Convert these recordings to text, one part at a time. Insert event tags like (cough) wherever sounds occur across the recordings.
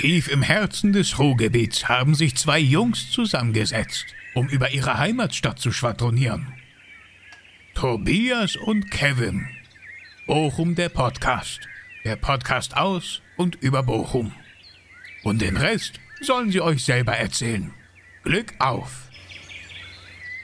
Tief im Herzen des Ruhrgebiets haben sich zwei Jungs zusammengesetzt, um über ihre Heimatstadt zu schwadronieren. Tobias und Kevin. Bochum der Podcast. Der Podcast aus und über Bochum. Und den Rest sollen sie euch selber erzählen. Glück auf!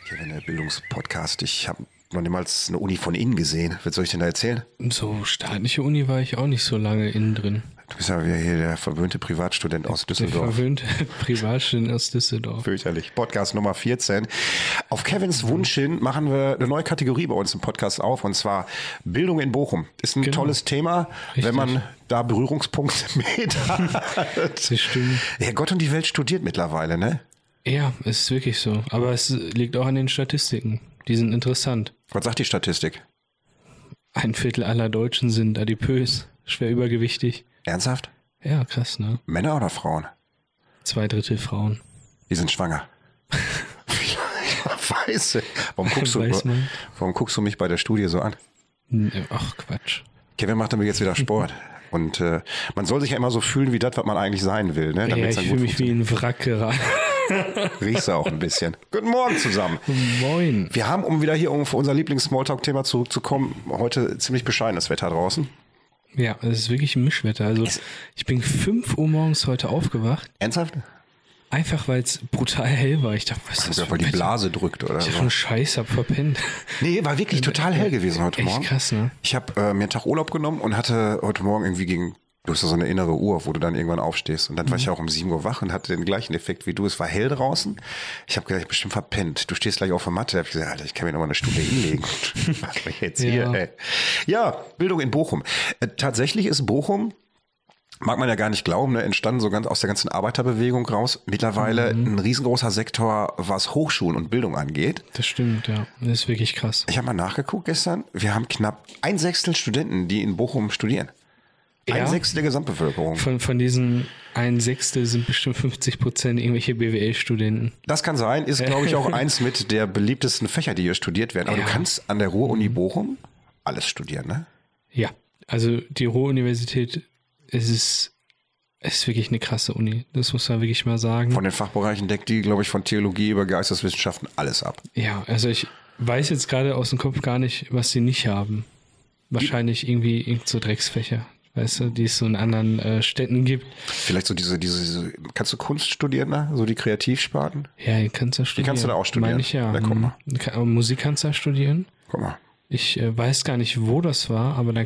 Kevin, der Bildungspodcast. Ich habe noch niemals eine Uni von innen gesehen. Was soll ich denn da erzählen? So staatliche Uni war ich auch nicht so lange innen drin. Du bist ja wieder hier der verwöhnte Privatstudent aus Der Düsseldorf. verwöhnte (laughs) Privatstudent aus Düsseldorf. Fürchterlich. Podcast Nummer 14. Auf Kevins Wunsch hin machen wir eine neue Kategorie bei uns im Podcast auf und zwar Bildung in Bochum. Ist ein Genau. tolles Thema, Richtig. wenn man da Berührungspunkte (laughs) mit hat. Das stimmt. Ja, Gott und die Welt studiert mittlerweile, ne? Ja, es ist wirklich so. Aber es liegt auch an den Statistiken. Die sind interessant. Was sagt die Statistik? Ein Viertel aller Deutschen sind adipös, schwer übergewichtig. Ernsthaft? Ja, krass, ne? Männer oder Frauen? Zwei Drittel Frauen. Die sind schwanger. (laughs) Weiß. Warum guckst, du, Weiß man. warum guckst du mich bei der Studie so an? Hm, Ach, Quatsch. Kevin macht damit jetzt wieder Sport. (laughs) Und äh, man soll sich ja immer so fühlen wie das, was man eigentlich sein will, ne? Ja, Damit's ich fühle mich wie ein Wrack gerade. (laughs) Riechst du auch ein bisschen. Guten Morgen zusammen. Moin. Wir haben, um wieder hier um für unser Lieblings-Smalltalk-Thema zurückzukommen, heute ziemlich bescheidenes Wetter draußen. Ja, es ist wirklich ein Mischwetter. Also ich bin 5 Uhr morgens heute aufgewacht, Ernsthaft? einfach weil es brutal hell war. Ich dachte, was ist das Ja, weil die? Blase drückt oder Ich hab so. schon Scheiß, hab verpennt. Nee, war wirklich total hell gewesen heute Echt Morgen. krass, ne? Ich habe äh, mir einen Tag Urlaub genommen und hatte heute Morgen irgendwie gegen, du hast ja so eine innere Uhr, wo du dann irgendwann aufstehst. Und dann Mhm. war ich ja auch um 7 Uhr wach und hatte den gleichen Effekt wie du. Es war hell draußen. Ich habe gedacht, ich bestimmt verpennt. Du stehst gleich auf der Matte. Da hab ich gesagt, Alter, ich kann mir noch mal eine Stunde hinlegen. (laughs) Was mach ich jetzt hier, Ja. ey? Ja, Bildung in Bochum. Äh, tatsächlich ist Bochum mag man ja gar nicht glauben, ne, entstanden so ganz aus der ganzen Arbeiterbewegung raus. Mittlerweile Mhm. ein riesengroßer Sektor, was Hochschulen und Bildung angeht. Das stimmt, ja. Das ist wirklich krass. Ich habe mal nachgeguckt gestern. Wir haben knapp ein Sechstel Studenten, die in Bochum studieren. Ein Ja? Sechstel der Gesamtbevölkerung. Von, von diesen ein Sechstel sind bestimmt 50 Prozent irgendwelche BWL-Studenten. Das kann sein, ist glaube ich auch eins mit der beliebtesten Fächer, die hier studiert werden. Aber Ja. du kannst an der Ruhr-Uni Bochum alles studieren, ne? Ja, also die Ruhr-Universität, es ist, es ist wirklich eine krasse Uni. Das muss man wirklich mal sagen. Von den Fachbereichen deckt die, glaube ich, von Theologie über Geisteswissenschaften alles ab. ja, also ich weiß jetzt gerade aus dem Kopf gar nicht, was sie nicht haben. Wahrscheinlich irgendwie irgend so Drecksfächer, weißt du, die es so in anderen äh, Städten gibt. Vielleicht so diese, diese, diese, kannst du Kunst studieren, ne? So die Kreativsparten? Ja, die kannst du studieren. kannst du da auch studieren? Meine ich ja. Na, guck mal. Mhm. Musik kannst du da studieren. Guck mal. Ich äh, weiß gar nicht, wo das war, aber da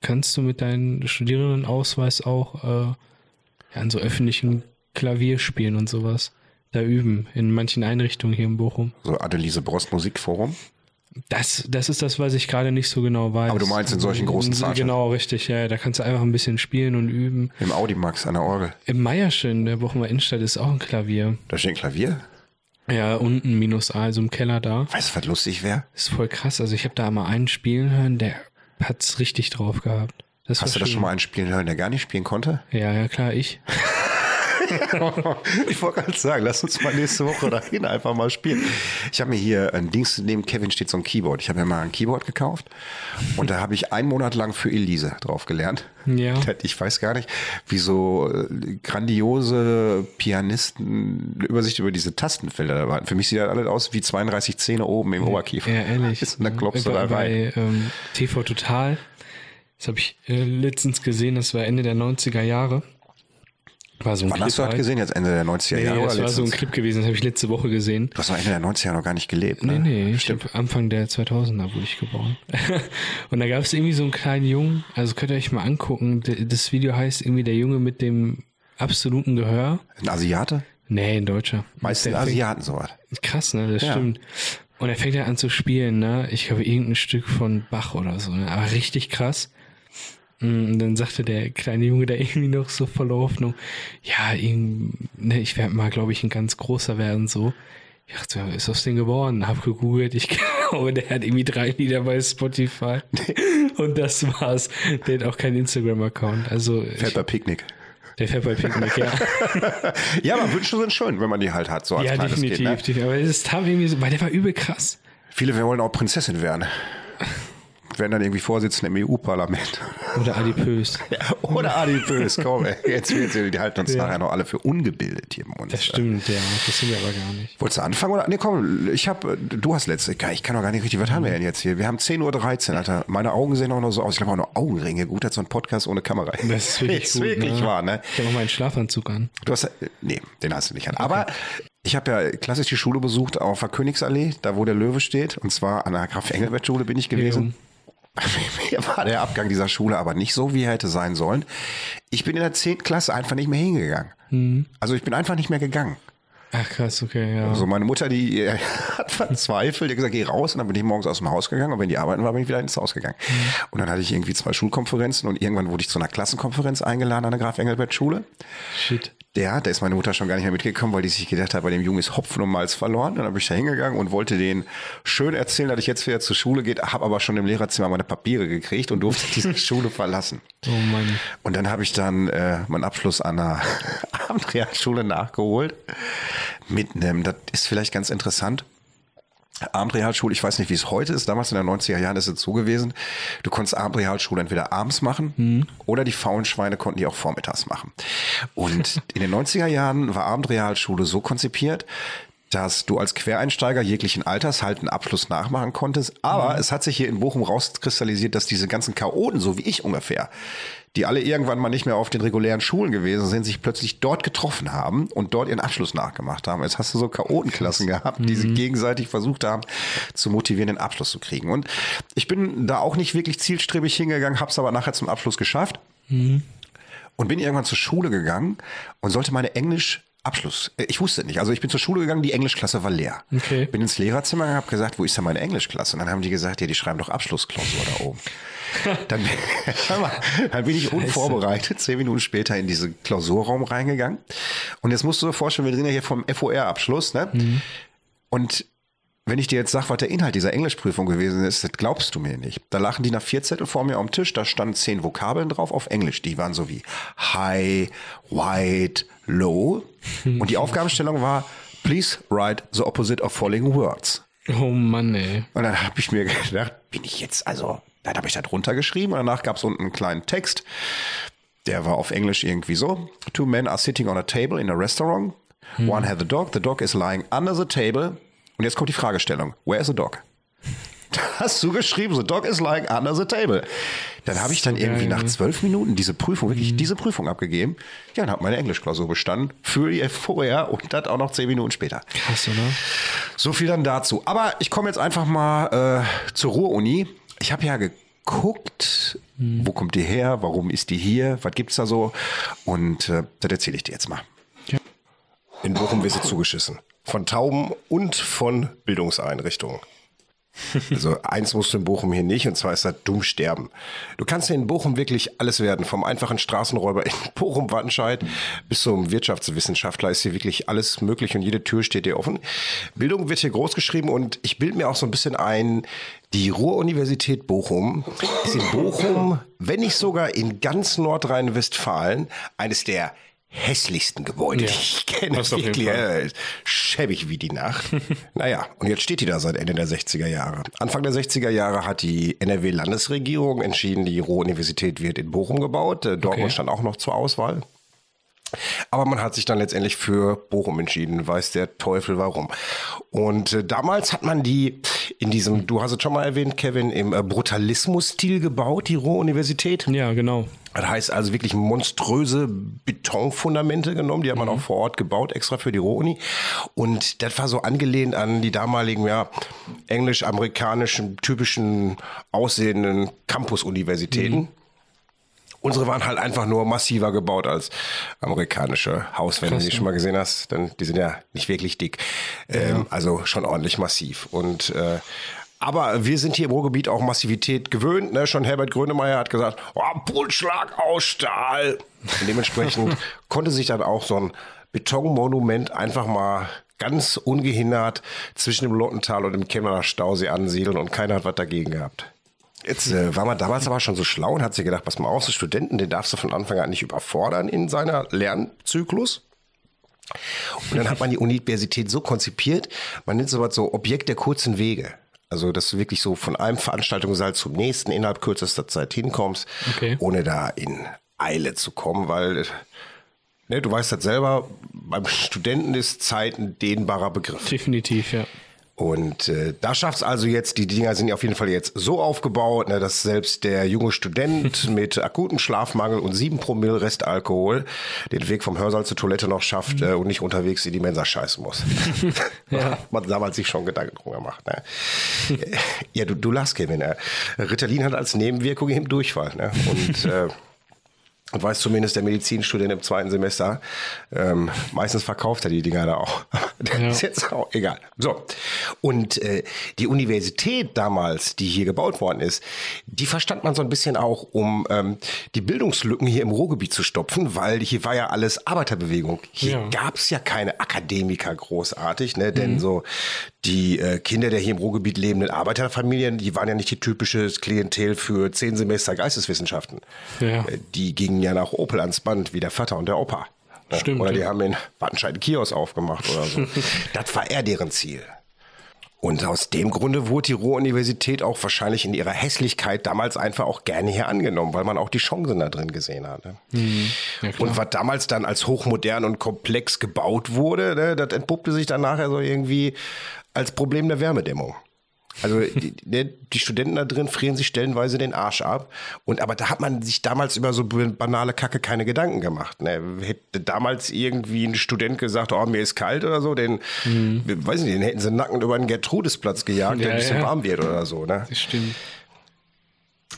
kannst du mit deinem Studierendenausweis auch äh, an so öffentlichen Klavier spielen und sowas. Da üben, in manchen Einrichtungen hier in Bochum. So Adelise Brost Musikforum. Das, das ist das, was ich gerade nicht so genau weiß. Aber du meinst in solchen großen Zeitschriften? Genau, richtig, ja. Da kannst du einfach ein bisschen spielen und üben. Im Audimax an der Orgel. Im Meierschen, der Bochumer Innenstadt, ist auch ein Klavier. Da steht ein Klavier. Ja, unten minus A, also im Keller da. Weißt du, was lustig wäre? Ist voll krass. Also ich habe da mal einen spielen hören, der hat's richtig drauf gehabt. Das Hast du das schon mal einen spielen hören, der gar nicht spielen konnte? Ja, ja, klar, ich. (laughs) (laughs) Ich wollte gerade sagen, lass uns mal nächste Woche dahin einfach mal spielen. Ich habe mir hier ein Dings, neben Kevin steht so ein Keyboard. Ich habe mir mal ein Keyboard gekauft und da habe ich einen Monat lang für Elise drauf gelernt. Ja. Ich weiß gar nicht, wie so äh, grandiose Pianisten eine Übersicht über diese Tastenfelder da waren. Für mich sieht das alles aus wie 32 Zähne oben im Oberkiefer. Ja, ehrlich. (laughs) Und dann klopfst du da rein. bei ähm, TV Total, das habe ich äh, letztens gesehen, das war Ende der 90er Jahre. War so ein Wann Clip hast du halt. gesehen? Jetzt Ende der 90er Nee, Jahre nee, das war so ein? Clip gewesen, das habe ich letzte Woche gesehen. Du hast doch Ende der 90er noch gar nicht gelebt, Nee, ne? nee, ich glaub, Anfang der 2000er wurde ich geboren. (laughs) und da gab es irgendwie so einen kleinen Jungen, also könnt ihr euch mal angucken, das Video heißt irgendwie der Junge mit dem absoluten Gehör. Ein Asiate? Nee, ein Deutscher. Meistens Asiaten sowas. Krass, ne? Das Ja. stimmt. Und er fängt ja an zu spielen, ne? Ich glaube, irgendein Stück von Bach oder so, ne? Aber richtig krass. Mm, Und dann sagte der kleine Junge da irgendwie noch so voller Hoffnung, ja, ne, ich werde mal, glaube ich, ein ganz großer werden, so. Ich dachte, wer ist aus dem geworden? Hab gegoogelt, ich (laughs) glaube, der hat irgendwie drei Lieder bei Spotify. (laughs) Und das war's. Der hat auch keinen Instagram-Account. Also, Fährt bei Picknick. der fährt bei Picknick, ja. (laughs) Ja, aber Wünsche sind schön, wenn man die halt hat, so als ja, kleines definitiv. Kind. Ne? definitiv. Aber es tat irgendwie so, weil der war übel krass. Viele wollen auch Prinzessin werden. Werden dann irgendwie Vorsitzende im EU-Parlament. Oder adipös. Ja, (laughs) oder adipös, komm, ey. Jetzt wird's, die halten uns Ja. nachher noch alle für ungebildet hier im Mund. Das stimmt, ja. Das sind wir aber gar nicht. Wolltest du anfangen oder? Nee, komm, ich hab, du hast letzte. Ich kann doch gar nicht richtig, was haben wir denn jetzt hier? Wir haben 10.13 Uhr, Alter. Meine Augen sehen auch noch so aus. Ich habe auch noch Augenringe. Gut, als so ein Podcast ohne Kamera. Das ist wirklich, ist gut, wirklich ne? wahr, ne? Ich habe auch meinen Schlafanzug an. Du hast, nee, den hast du nicht an. Aber ich habe ja klassisch die Schule besucht auf der Königsallee, da wo der Löwe steht. Und zwar an der Graf-Engelbert-Schule bin ich gewesen. Mir war der Abgang dieser Schule aber nicht so, wie er hätte sein sollen. Ich bin in der 10. Klasse einfach nicht mehr hingegangen. Also ich bin einfach nicht mehr gegangen. Ach krass, okay, ja. Also meine Mutter, die äh, (laughs) hat verzweifelt, die hat gesagt, geh raus. Und dann bin ich morgens aus dem Haus gegangen. Und wenn die arbeiten war, bin ich wieder ins Haus gegangen. Und dann hatte ich irgendwie zwei Schulkonferenzen. Und irgendwann wurde ich zu einer Klassenkonferenz eingeladen an der Graf-Engelbert-Schule. Shit. Der, da ist meine Mutter schon gar nicht mehr mitgekommen, weil die sich gedacht hat, bei dem Jungen ist Hopfen und Malz verloren. Dann bin ich da hingegangen und wollte den schön erzählen, dass ich jetzt wieder zur Schule geht, habe aber schon im Lehrerzimmer meine Papiere gekriegt und durfte (laughs) diese Schule verlassen. Oh Mann. Und dann habe ich dann äh, meinen Abschluss an der (laughs) Abendrealschule nachgeholt. Mit einem, das ist vielleicht ganz interessant. Abendrealschule, ich weiß nicht, wie es heute ist. Damals in den 90er Jahren ist es so gewesen. Du konntest Abendrealschule entweder abends machen oder die faulen Schweine konnten die auch vormittags machen. Und (laughs) in den 90er Jahren war Abendrealschule so konzipiert, dass du als Quereinsteiger jeglichen Alters halt einen Abschluss nachmachen konntest. Aber es hat sich hier in Bochum rauskristallisiert, dass diese ganzen Chaoten, so wie ich ungefähr, die alle irgendwann mal nicht mehr auf den regulären Schulen gewesen sind, sich plötzlich dort getroffen haben und dort ihren Abschluss nachgemacht haben. Jetzt hast du so Chaotenklassen gehabt, die sich gegenseitig versucht haben, zu motivieren, den Abschluss zu kriegen. Und ich bin da auch nicht wirklich zielstrebig hingegangen, hab's aber nachher zum Abschluss geschafft und bin irgendwann zur Schule gegangen und sollte meine Englisch Abschluss. äh, Ich wusste nicht. Also ich bin zur Schule gegangen, die Englischklasse war leer. Okay. Bin ins Lehrerzimmer und habe gesagt, wo ist denn meine Englischklasse? Und dann haben die gesagt, ja, die schreiben doch Abschlussklausur da oben. (laughs) dann, (laughs) dann bin ich unvorbereitet, zehn Minuten später in diesen Klausurraum reingegangen. Und jetzt musst du dir vorstellen, wir sind ja hier vom FOR-Abschluss, ne? Und wenn ich dir jetzt sage, was der Inhalt dieser Englischprüfung gewesen ist, das glaubst du mir nicht. Da lachen die nach vier Zettel vor mir am Tisch, da standen zehn Vokabeln drauf auf Englisch. Die waren so wie high, wide, low. Und die (laughs) Aufgabenstellung war, please write the opposite of following words. Oh Mann, ey. Und dann habe ich mir gedacht, bin ich jetzt, also, dann habe ich da drunter geschrieben und danach gab es unten einen kleinen Text. Der war auf Englisch irgendwie so. Two men are sitting on a table in a restaurant. One has a dog. The dog is lying under the table. Und jetzt kommt die Fragestellung. Where is the dog? (laughs) Da hast du geschrieben, the dog is lying under the table. Dann habe ich dann irgendwie geil. nach zwölf Minuten diese Prüfung, wirklich diese Prüfung abgegeben. Ja, und habe meine Englischklausur bestanden. Für die vorher und das auch noch zehn Minuten später. Krass, oder? So viel dann dazu. Aber ich komme jetzt einfach mal äh, zur Ruhr-Uni. Ich habe ja geguckt, wo kommt die her, warum ist die hier, was gibt's da so? Und äh, das erzähle ich dir jetzt mal. In Bochum wird sie zugeschissen. Von Tauben und von Bildungseinrichtungen. Also eins musst du in Bochum hier nicht, und zwar ist das dumm sterben. Du kannst in Bochum wirklich alles werden, vom einfachen Straßenräuber in (laughs) Bochum-Wattenscheid bis zum Wirtschaftswissenschaftler ist hier wirklich alles möglich und jede Tür steht dir offen. Bildung wird hier groß geschrieben und ich bilde mir auch so ein bisschen ein, die Ruhr-Universität Bochum ist in Bochum, wenn nicht sogar in ganz Nordrhein-Westfalen, eines der hässlichsten Gebäude, Ja, die ich kenne. das Wirklich, äh, schäbig wie die Nacht. (laughs) naja, und jetzt steht die da seit Ende der 60er Jahre. Anfang der 60er Jahre hat die NRW-Landesregierung entschieden, die Ruhr-Universität wird in Bochum gebaut. Äh, Dortmund Okay. stand auch noch zur Auswahl. Aber man hat sich dann letztendlich für Bochum entschieden, weiß der Teufel warum. Und äh, damals hat man die in diesem, du hast es schon mal erwähnt, Kevin, im äh, Brutalismus-Stil gebaut, die Ruhr-Universität. Ja, genau. Das heißt also wirklich monströse Betonfundamente genommen, die hat man auch vor Ort gebaut, extra für die Ruhr-Uni. Und das war so angelehnt an die damaligen, ja, englisch-amerikanischen, typischen aussehenden Campus-Universitäten. Unsere waren halt einfach nur massiver gebaut als amerikanische Haus. Wenn Krass, du die ja. schon mal gesehen hast, dann die sind ja nicht wirklich dick. Ähm, also schon ordentlich massiv. Und äh, aber wir sind hier im Ruhrgebiet auch Massivität gewöhnt. Ne? Schon Herbert Grönemeyer hat gesagt, oh, Pulsschlag aus Stahl. Und dementsprechend (laughs) konnte sich dann auch so ein Betonmonument einfach mal ganz ungehindert zwischen dem Lottental und dem Chemnader Stausee ansiedeln und keiner hat was dagegen gehabt. Jetzt äh, war man damals aber schon so schlau und hat sich gedacht, pass mal auf, so Studenten, den darfst du von Anfang an nicht überfordern in seiner Lernzyklus. Und dann hat man die Universität so konzipiert, man nennt sowas so Objekt der kurzen Wege. Also, dass du wirklich so von einem Veranstaltungssaal zum nächsten innerhalb kürzester Zeit hinkommst, Okay. ohne da in Eile zu kommen, weil ne, du weißt das selber, beim Studenten ist Zeit ein dehnbarer Begriff. Definitiv, ja. Und äh, da schafft es also jetzt, die Dinger sind ja auf jeden Fall jetzt so aufgebaut, ne, dass selbst der junge Student (laughs) mit akutem Schlafmangel und sieben Promille Restalkohol den Weg vom Hörsaal zur Toilette noch schafft äh, und nicht unterwegs in die Mensa scheißen muss. (laughs) ja. Man (laughs) hat damals sich schon Gedanken drum gemacht. Ne? Äh, ja, du, du lachst, Kevin. Ne? Ritalin hat als Nebenwirkung eben Durchfall. Ne? Und äh, und weiß zumindest der Medizinstudent im zweiten Semester. Ähm, meistens verkauft er die Dinger da auch. (laughs) das Ja. ist jetzt auch egal. So. Und äh, die Universität damals, die hier gebaut worden ist, die verstand man so ein bisschen auch, um ähm, die Bildungslücken hier im Ruhrgebiet zu stopfen, weil hier war ja alles Arbeiterbewegung. Hier Ja. gab's ja keine Akademiker großartig, ne? Denn so die äh, Kinder der hier im Ruhrgebiet lebenden Arbeiterfamilien, die waren ja nicht die typische Klientel für zehn Semester Geisteswissenschaften. Ja. Äh, Die gingen ja nach Opel ans Band, wie der Vater und der Opa. Ne? Stimmt, Oder die ja. haben in Wattenscheid einen Kiosk aufgemacht oder so. (laughs) das war eher deren Ziel. Und aus dem Grunde wurde die Ruhr-Universität auch wahrscheinlich in ihrer Hässlichkeit damals einfach auch gerne hier angenommen, weil man auch die Chancen da drin gesehen hat. Ne? ja klar. Und was damals dann als hochmodern und komplex gebaut wurde, ne, das entpuppte sich dann nachher so irgendwie als Problem der Wärmedämmung. Also die, ne, die Studenten da drin frieren sich stellenweise den Arsch ab. Und aber da hat man sich damals über so banale Kacke keine Gedanken gemacht. Ne? Hätte damals irgendwie ein Student gesagt, oh, mir ist kalt oder so, den, weiß nicht, den hätten sie nacken über den Gertrudisplatz gejagt, der Ja, ein bisschen ja. warm wird oder so. Ne? Das stimmt.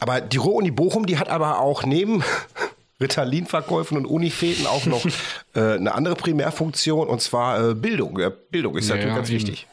Aber die Ruhr-Uni Bochum, die hat aber auch neben (laughs) Ritalin-Verkäufen und Unifäten auch noch (laughs) äh, eine andere Primärfunktion und zwar äh, Bildung. Ja, Bildung ist Ja, natürlich ganz eben. wichtig.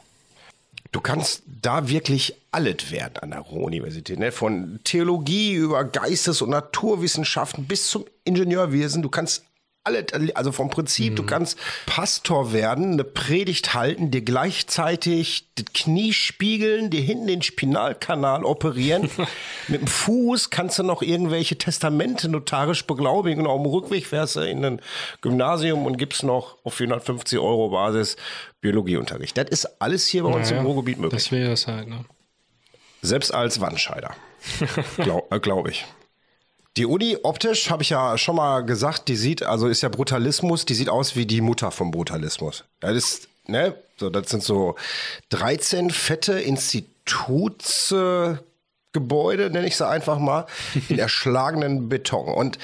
Du kannst da wirklich alles werden an der Ruhr-Universität. Ne? Von Theologie über Geistes- und Naturwissenschaften bis zum Ingenieurwesen. Du kannst alles, also vom Prinzip, du kannst Pastor werden, eine Predigt halten, dir gleichzeitig das Knie spiegeln, dir hinten den Spinalkanal operieren. (laughs) Mit dem Fuß kannst du noch irgendwelche Testamente notarisch beglaubigen. Und auf dem Rückweg fährst du in ein Gymnasium und gibst noch auf 450 Euro Basis Biologieunterricht. Das ist alles hier bei uns Ja, im Ruhrgebiet möglich. Das wäre es halt, ne? Selbst als Wandscheider. (laughs) Glaube äh, glaub ich. Die Uni optisch habe ich ja schon mal gesagt, die sieht, also ist ja Brutalismus, die sieht aus wie die Mutter vom Brutalismus. Das ist, ne, so, das sind so 13 fette Institutsgebäude, äh, nenne ich sie einfach mal, in (laughs) erschlagenen Beton. Und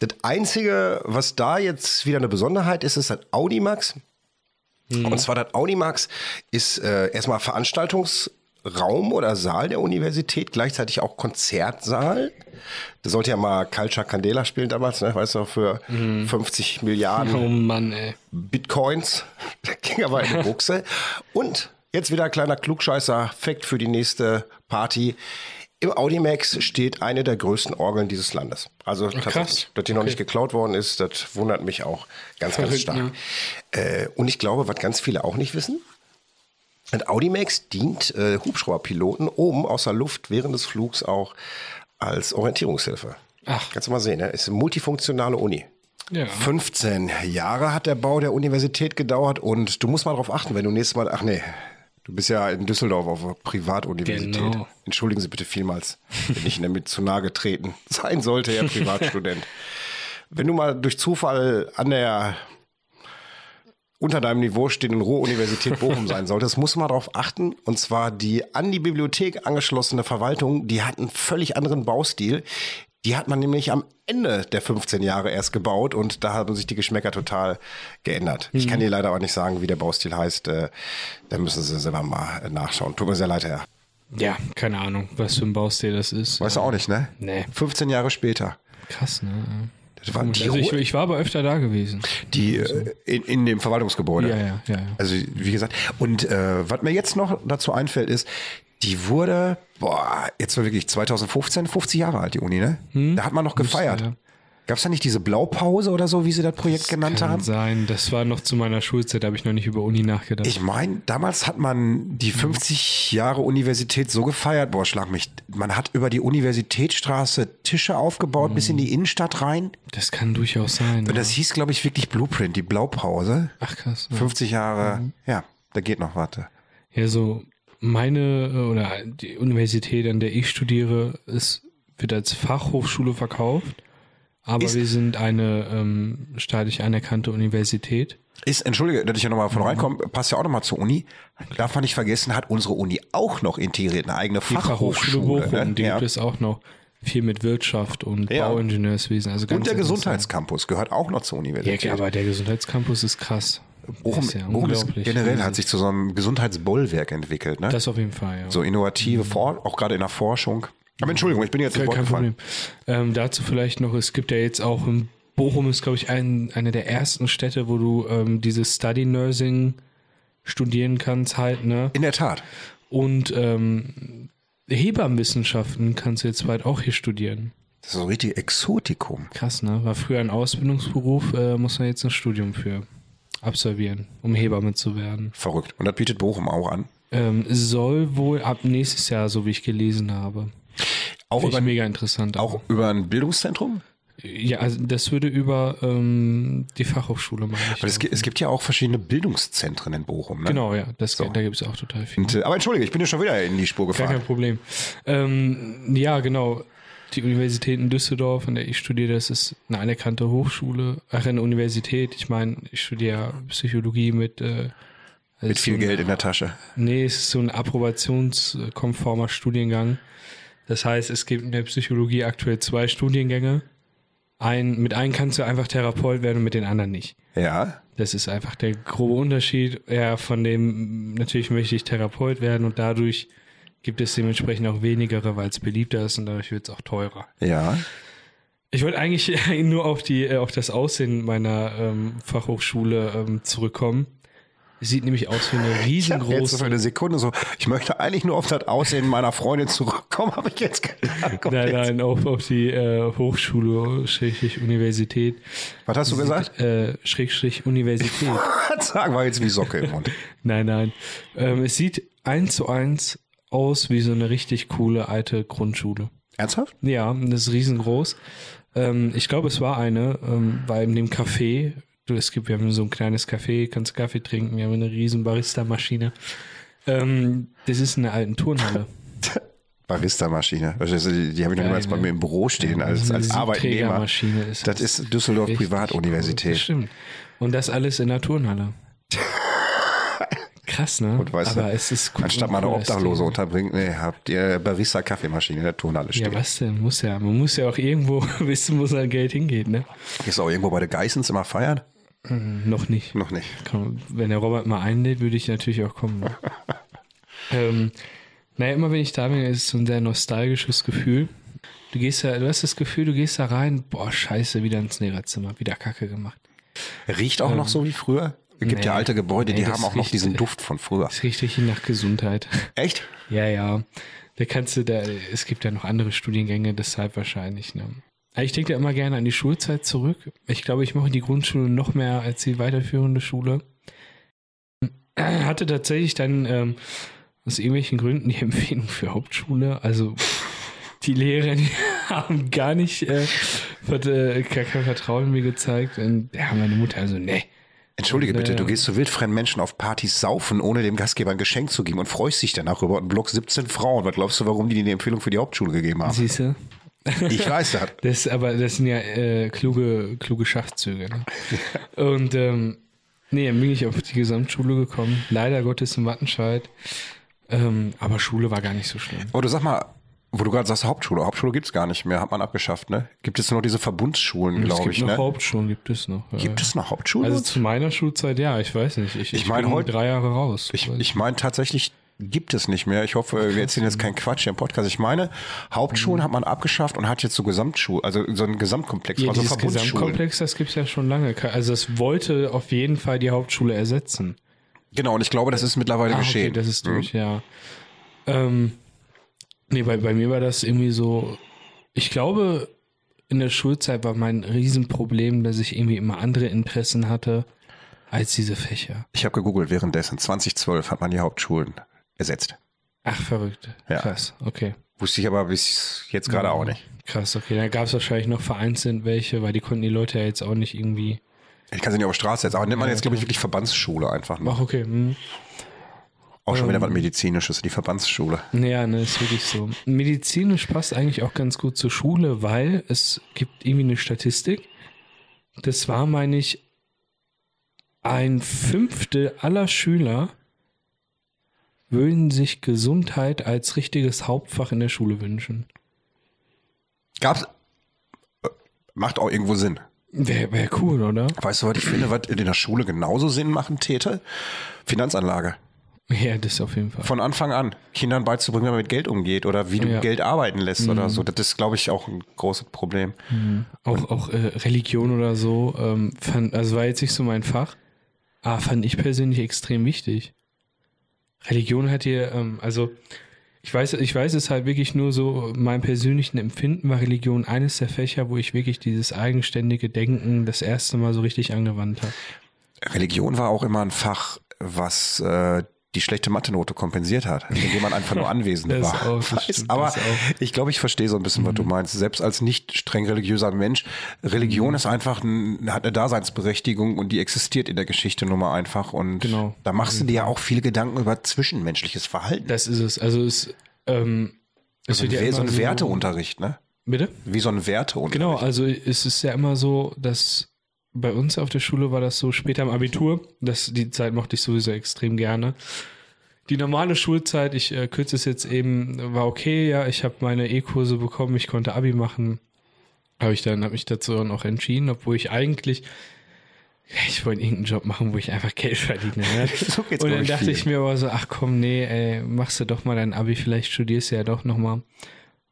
das Einzige, was da jetzt wieder eine Besonderheit ist, ist das Audimax. Und zwar das Audimax ist äh, erstmal Veranstaltungsraum oder Saal der Universität, gleichzeitig auch Konzertsaal. Da sollte ja mal Culture Candela spielen damals, ne? weißt du, für 50 Milliarden Oh Mann, ey. Bitcoins. (laughs) Der ging aber in die Buchse. Und jetzt wieder ein kleiner Klugscheißer-Fact für die nächste Party. Im Audimax steht eine der größten Orgeln dieses Landes. Also tatsächlich, dass die noch Okay. nicht geklaut worden ist, das wundert mich auch ganz, ganz stark. Äh, und ich glaube, was ganz viele auch nicht wissen, ein Audimax dient äh, Hubschrauberpiloten oben aus der Luft während des Flugs auch als Orientierungshilfe. Ach. Kannst du mal sehen, ne? ist eine multifunktionale Uni. Ja. 15 Jahre hat der Bau der Universität gedauert und du musst mal darauf achten, wenn du nächstes Mal, ach nee, du bist ja in Düsseldorf auf einer Privatuniversität. Genau. Entschuldigen Sie bitte vielmals, wenn ich damit zu nahe getreten (laughs) sein sollte, Herr Privatstudent. (laughs) wenn du mal durch Zufall an der unter deinem Niveau stehenden Ruhr-Universität Bochum sein solltest, musst du mal darauf achten. Und zwar die an die Bibliothek angeschlossene Verwaltung, die hat einen völlig anderen Baustil. Die hat man nämlich am Ende der 15 Jahre erst gebaut und da haben sich die Geschmäcker total geändert. Ich kann dir leider auch nicht sagen, wie der Baustil heißt. Äh, Da müssen Sie selber mal nachschauen. Tut mir sehr leid, Herr. Ja, keine Ahnung, was für ein Baustil das ist. Weißt du auch nicht, ne? Nee. 15 Jahre später. Krass, ne? War Also ich, ich war aber öfter da gewesen. die äh, in, in dem Verwaltungsgebäude. Ja, ja, ja, ja. Also wie gesagt, und äh, was mir jetzt noch dazu einfällt, ist, die wurde, boah, jetzt war wirklich 2015, 50 Jahre alt, die Uni, ne? Da hat man noch gefeiert. Hm? ja. Gab es da nicht diese Blaupause oder so, wie sie das Projekt genannt Kann haben? sein, das war noch zu meiner Schulzeit, da habe ich noch nicht über Uni nachgedacht. Ich meine, damals hat man die 50 Jahre Universität so gefeiert, boah, schlag mich. Man hat über die Universitätsstraße Tische aufgebaut bis in die Innenstadt rein. das kann durchaus sein. Und ja. das hieß, glaube ich, wirklich Blueprint, die Blaupause. Ach krass. Ja. 50 Jahre, ja, da geht noch, warte. ja, so meine äh, oder die Universität, an der ich studiere, ist, wird als Fachhochschule verkauft. Aber Ist- wir sind eine ähm, staatlich anerkannte Universität. Ist, entschuldige, dass ich ja nochmal von reinkomme, passt ja auch nochmal zur Uni. Darf man nicht vergessen, hat unsere Uni auch noch integriert, eine eigene Die Fachhochschule Fachhochschule. Bochum, ne? die ja. gibt es auch noch. Viel mit Wirtschaft und Ja. Bauingenieurswesen. Also ganz Und der. Gesundheitscampus gehört auch noch zur Universität. Ja, aber der Gesundheitscampus ist krass. Bochum, ist ja Bochum ist generell hat sich zu so einem Gesundheitsbollwerk entwickelt. Ne? Das auf jeden Fall, ja. so innovative, For auch gerade in der Forschung. Aber Entschuldigung, ich bin jetzt Kein, kein. Problem. Ähm, dazu vielleicht noch, es gibt ja jetzt auch in Bochum ist, glaube ich, ein, eine der ersten Städte, wo du ähm, dieses Study Nursing studieren kannst halt, ne? In der Tat. Und ähm, Hebammenwissenschaften kannst du jetzt bald auch hier studieren. Das ist so richtig Exotikum. Krass, ne? War früher ein Ausbildungsberuf, äh, muss man jetzt ein Studium für absolvieren, um Hebamme zu werden. Verrückt. Und das bietet Bochum auch an. Ähm, soll wohl ab nächstes Jahr, so wie ich gelesen habe. Auch Finde über, mega interessant. auch über ein Bildungszentrum? Ja, also das würde über ähm, die Fachhochschule, ich. Weil es, gibt, es gibt ja auch verschiedene Bildungszentren in Bochum. Ne? genau, ja, das, da gibt es auch total viel. Und, äh, aber entschuldige, ich bin ja schon wieder in die Spur Gar kein gefahren. Problem. Ähm, ja, genau. Die Universität in Düsseldorf, an der ich studiere, das ist eine anerkannte Hochschule, ach, eine Universität. Ich meine, ich studiere Psychologie mit, äh, also Mit viel so ein- Geld in der Tasche. Nee, es ist so ein approbationskonformer Studiengang. Das heißt, es gibt in der Psychologie aktuell zwei Studiengänge. Ein, mit einem kannst du einfach Therapeut werden und mit den anderen nicht. Ja. Das ist einfach der grobe Unterschied. Ja, von dem, natürlich möchte ich Therapeut werden und dadurch gibt es dementsprechend auch wenigere, weil es beliebter ist und dadurch wird es auch teurer. Ja. Ich wollte eigentlich (laughs) nur auf die, äh, auf das Aussehen meiner ähm, Fachhochschule ähm, zurückkommen. Es sieht nämlich aus wie eine (laughs) Ich habe jetzt riesengroße. für eine Sekunde so, ich möchte eigentlich nur auf das Aussehen meiner Freundin zurückkommen, (laughs) habe ich jetzt gedacht. Kommt Nein, nein, auf, auf die äh, Hochschule, Schrägstrich Universität. Was hast du gesagt? Äh, Schrägstrich Universität. (laughs) Was sagen wir jetzt wie Socke im Mund? nein, nein. Ähm, es sieht eins zu eins aus wie so eine richtig coole alte Grundschule. Ernsthaft? Ja, das ist riesengroß. Ähm, ich glaube, es war eine, ähm, weil in dem Café, du, es gibt, wir haben so ein kleines Café, kannst Kaffee trinken, wir haben eine riesen Barista-Maschine. Ähm, das ist eine alten Turnhalle. (laughs) Barista-Maschine. Also Die, die habe ich noch niemals bei ne? mir im Büro stehen Ja, als, als Arbeitnehmer. Ist Das ist Düsseldorf cool, Privatuniversität. das stimmt. Und das alles in der Turnhalle. Krass, ne? Und weißt Aber du, es ist cool. Anstatt mal eine Obdachlose Stil. unterbringt, nee, habt ihr Barista-Kaffeemaschine in der Turnhalle stehen. Ja, was denn? Muss ja. Man muss ja auch irgendwo (laughs) wissen, wo sein Geld hingeht, ne? Ist auch irgendwo bei der Geissens immer feiern? Noch nicht. Noch nicht. Wenn der Robert mal einlädt, würde ich natürlich auch kommen. (laughs) Ähm, naja, immer wenn ich da bin, ist es so ein sehr nostalgisches Gefühl. Du gehst da, du hast das Gefühl, du gehst da rein, boah, scheiße, wieder ins Lehrerzimmer, wieder Kacke gemacht. Riecht auch noch so wie früher? Es gibt ja nee. alte Gebäude, die Nee, das haben auch noch riecht- diesen Duft von früher. Es riecht richtig nach Gesundheit. Echt? Ja, ja. Da kannst du da, es gibt ja noch andere Studiengänge, deshalb wahrscheinlich, ne? Ich denke da immer gerne an die Schulzeit zurück. Ich glaube, ich mache die Grundschule noch mehr als die weiterführende Schule. Hatte tatsächlich dann ähm, aus irgendwelchen Gründen die (laughs) Empfehlung für Hauptschule. Also die Lehrer die (laughs) haben gar nicht äh, äh, kein Vertrauen in mir gezeigt. Und ja, meine Mutter also, nee. Entschuldige bitte, Ja. du gehst zu wildfremden Menschen auf Partys saufen, ohne dem Gastgeber ein Geschenk zu geben und freust dich danach über einen Block 17 Frauen. Was glaubst du, warum die dir die Empfehlung für die Hauptschule gegeben haben? Siehst du? Ich weiß das. (laughs) Das, aber das sind ja äh, kluge, kluge Schachzüge. Ne? Und ähm, nee, dann bin ich auf die Gesamtschule gekommen. Leider Gottes in Wattenscheid. Ähm, aber Schule war gar nicht so schlimm. Aber du sag mal, wo du gerade sagst Hauptschule, Hauptschule gibt's gar nicht mehr, hat man abgeschafft, ne? Gibt es nur noch diese Verbundsschulen, es glaube gibt ich, noch ne? Hauptschulen, gibt es noch. ja. Gibt es noch Hauptschulen? Also zu meiner Schulzeit, ja, ich weiß nicht. Ich, ich, mein, bin heute- drei Jahre raus. ich ich meine tatsächlich gibt es nicht mehr. Ich hoffe, wir erzählen jetzt keinen Quatsch hier im Podcast. Ich meine, Hauptschulen hat man abgeschafft und hat jetzt so Gesamtschulen, also so einen Gesamtkomplex, ja, also dieses. Gesamtkomplex, das gibt's ja schon lange. Also es wollte auf jeden Fall die Hauptschule ersetzen. Genau, und ich glaube, das ist mittlerweile Ah, geschehen. Okay, das ist durch, ja. Ähm, nee, bei, bei mir war das irgendwie so, ich glaube, in der Schulzeit war mein Riesenproblem, dass ich irgendwie immer andere Interessen hatte als diese Fächer. Ich habe gegoogelt währenddessen. 2012 hat man die Hauptschulen ersetzt. Ach, verrückt. Ja. Krass, okay. Wusste ich aber bis jetzt gerade auch nicht. Krass, okay. Da gab es wahrscheinlich noch vereinzelt welche, weil die konnten die Leute ja jetzt auch nicht irgendwie. Ich kann sie nicht auf die Straße setzen, aber nennt man Ja, jetzt, glaube ich, wirklich Verbandsschule einfach. Ne? Ach, okay. Hm. Auch schon wieder Ähm. was Medizinisches, die Verbandsschule. Ja, ne, ist wirklich so. Medizinisch passt eigentlich auch ganz gut zur Schule, weil es gibt irgendwie eine Statistik. Das war, meine ich, ein Fünftel aller Schüler würden sich Gesundheit als richtiges Hauptfach in der Schule wünschen. Gab's, äh, macht auch irgendwo Sinn. Wäre wär cool, oder? Weißt du, was ich finde, was in der Schule genauso Sinn machen täte? Finanzanlage. Ja, das auf jeden Fall. Von Anfang an. Kindern beizubringen, wie man mit Geld umgeht oder wie du Ja. Geld arbeiten lässt oder so. Das ist, glaube ich, auch ein großes Problem. Auch, auch äh, Religion oder so, ähm, fand, also war jetzt nicht so mein Fach, aber fand ich persönlich extrem wichtig. Religion hat hier, ähm, also ich weiß, ich weiß es halt wirklich nur so, mein persönlichen Empfinden war Religion eines der Fächer, wo ich wirklich dieses eigenständige Denken das erste Mal so richtig angewandt habe. Religion war auch immer ein Fach, was äh, die schlechte Mathe-Note kompensiert hat, indem man einfach nur (laughs) anwesend war. auch, Weiß, aber. Mhm. ich glaube, ich verstehe so ein bisschen, was du meinst. Selbst als nicht streng religiöser Mensch, Religion Mhm. ist einfach ein, hat eine Daseinsberechtigung und die existiert in der Geschichte nun mal einfach. Und Genau. da machst du dir ja auch viele Gedanken über zwischenmenschliches Verhalten. Das ist es. Also es, ähm, es so, wird ja ein, so ein Werteunterricht, ne? Bitte? Wie so ein Werteunterricht. Genau, also es ist ja immer so, dass bei uns auf der Schule war das so später im Abitur, das, die Zeit mochte ich sowieso extrem gerne. Die normale Schulzeit, ich äh, kürze es jetzt eben, war okay, ja, ich habe meine E-Kurse bekommen, ich konnte Abi machen. Habe ich dann, habe mich dazu noch entschieden, obwohl ich eigentlich, ich wollte irgendeinen Job machen, wo ich einfach Geld verdiene. Ne? (laughs) So Und dann dachte vielen. ich mir aber so, ach komm, nee, ey, machst du doch mal dein Abi, vielleicht studierst du ja doch nochmal.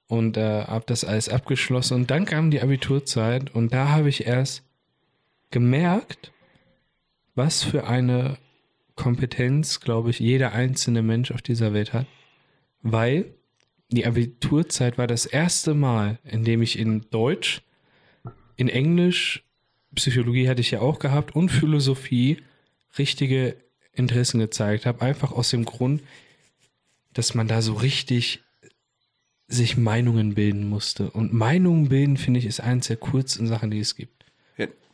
Und äh, hab das alles abgeschlossen. Und dann kam die Abiturzeit und da habe ich erst gemerkt, was für eine Kompetenz, glaube ich, jeder einzelne Mensch auf dieser Welt hat. Weil die Abiturzeit war das erste Mal, in dem ich in Deutsch, in Englisch, Psychologie hatte ich ja auch gehabt und Philosophie richtige Interessen gezeigt habe. Einfach aus dem Grund, dass man da so richtig sich Meinungen bilden musste. Und Meinungen bilden, finde ich, ist eins der coolsten Sachen, die es gibt.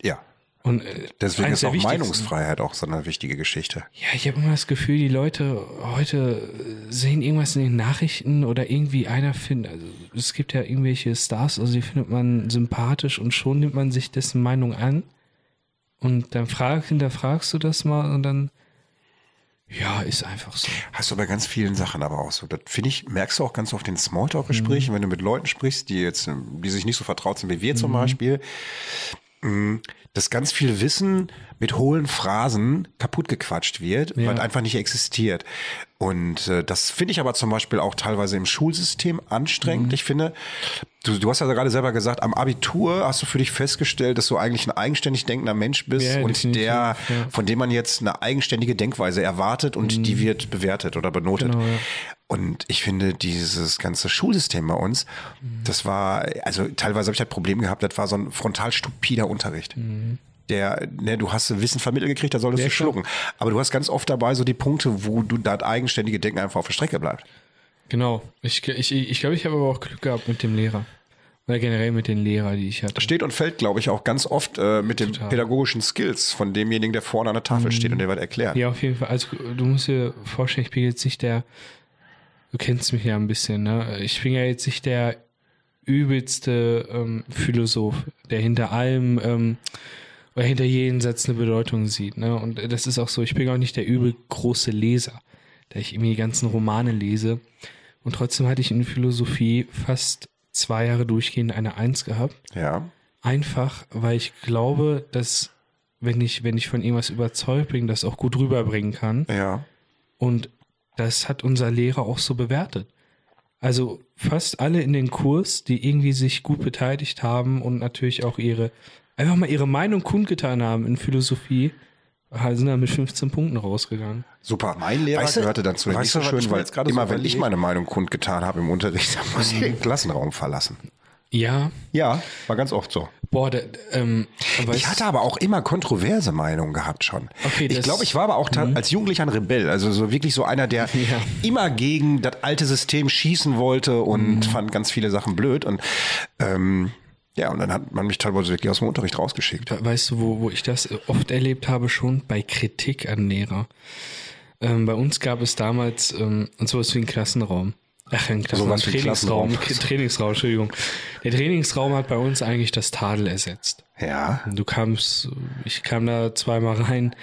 Ja. Und äh, Deswegen ist auch. Meinungsfreiheit auch so eine wichtige Geschichte. Ja, ich habe immer das Gefühl, die Leute heute sehen irgendwas in den Nachrichten oder irgendwie einer findet, also es gibt ja irgendwelche Stars, also die findet man sympathisch und schon nimmt man sich dessen Meinung an und dann frag, hinterfragst du das mal und dann, ja, ist einfach so. Hast du bei ganz vielen Sachen aber auch so. Das finde ich, merkst du auch ganz oft in Smalltalk-Gesprächen, wenn du mit Leuten sprichst, die jetzt, die sich nicht so vertraut sind wie wir zum Beispiel, mh, dass ganz viel Wissen mit hohlen Phrasen kaputt gequatscht wird, Ja. weil einfach nicht existiert. Und äh, das finde ich aber zum Beispiel auch teilweise im Schulsystem anstrengend. Ich finde, du, du hast ja gerade selber gesagt, am Abitur hast du für dich festgestellt, dass du eigentlich ein eigenständig denkender Mensch bist Ja, und der, ja. von dem man jetzt eine eigenständige Denkweise erwartet und die wird bewertet oder benotet. Genau. Und ich finde, dieses ganze Schulsystem bei uns, Mhm. das war, also teilweise habe ich halt Problem gehabt, das war so ein frontal stupider Unterricht. Der, ne, du hast Wissen vermittelt gekriegt, da solltest Mhm. Ja, du klar. schlucken. Aber du hast ganz oft dabei so die Punkte, wo du das eigenständige Denken einfach auf der Strecke bleibt. Genau. Ich glaube, ich, ich, glaub, ich habe aber auch Glück gehabt mit dem Lehrer. Oder generell mit den Lehrern, die ich hatte. Das steht und fällt, glaube ich, auch ganz oft äh, mit den pädagogischen Skills von demjenigen, der vorne an der Tafel steht und der was erklärt. Ja, auf jeden Fall. Also du musst dir vorstellen, ich bin jetzt nicht der, du kennst mich ja ein bisschen, ne? Ich bin ja jetzt nicht der übelste ähm, Philosoph, der hinter allem ähm, oder hinter jedem Satz eine Bedeutung sieht, ne? Und das ist auch so, ich bin auch nicht der übel große Leser, der ich irgendwie die ganzen Romane lese. Und trotzdem hatte ich in Philosophie fast zwei Jahre durchgehend eine Eins gehabt. Ja. Einfach, weil ich glaube, dass wenn ich, wenn ich von irgendwas überzeugt bin, das auch gut rüberbringen kann. Ja. Und das hat unser Lehrer auch so bewertet. Also fast alle in den Kurs, die irgendwie sich gut beteiligt haben und natürlich auch ihre, einfach mal ihre Meinung kundgetan haben in Philosophie, sind dann mit 15 Punkten rausgegangen. Super. Mein Lehrer weißt du, gehörte dann zu den weißt du, nicht so schön, weil jetzt gerade immer, so wenn ich meine Meinung kundgetan habe im Unterricht, (laughs) dann muss ich den Klassenraum verlassen. Ja, Ja, war ganz oft so. Boah, da, ähm, Ich hatte aber auch immer kontroverse Meinungen gehabt schon. Okay, ich glaube, ich war aber auch ta- als Jugendlicher ein Rebell, also so wirklich so einer, der (laughs) Ja. immer gegen das alte System schießen wollte und Mhm. fand ganz viele Sachen blöd und ähm, ja, und dann hat man mich teilweise wirklich aus dem Unterricht rausgeschickt. We- Weißt du, wo, wo ich das oft erlebt habe schon? Bei Kritik an Lehrer. Ähm, bei uns gab es damals ähm, sowas wie einen Klassenraum. Ach, ein wie ein Trainingsraum, Klassenraum. (laughs) Trainingsraum, Entschuldigung. Der Trainingsraum hat bei uns eigentlich das Tadel ersetzt. Ja. Du kamst, ich kam da zweimal rein,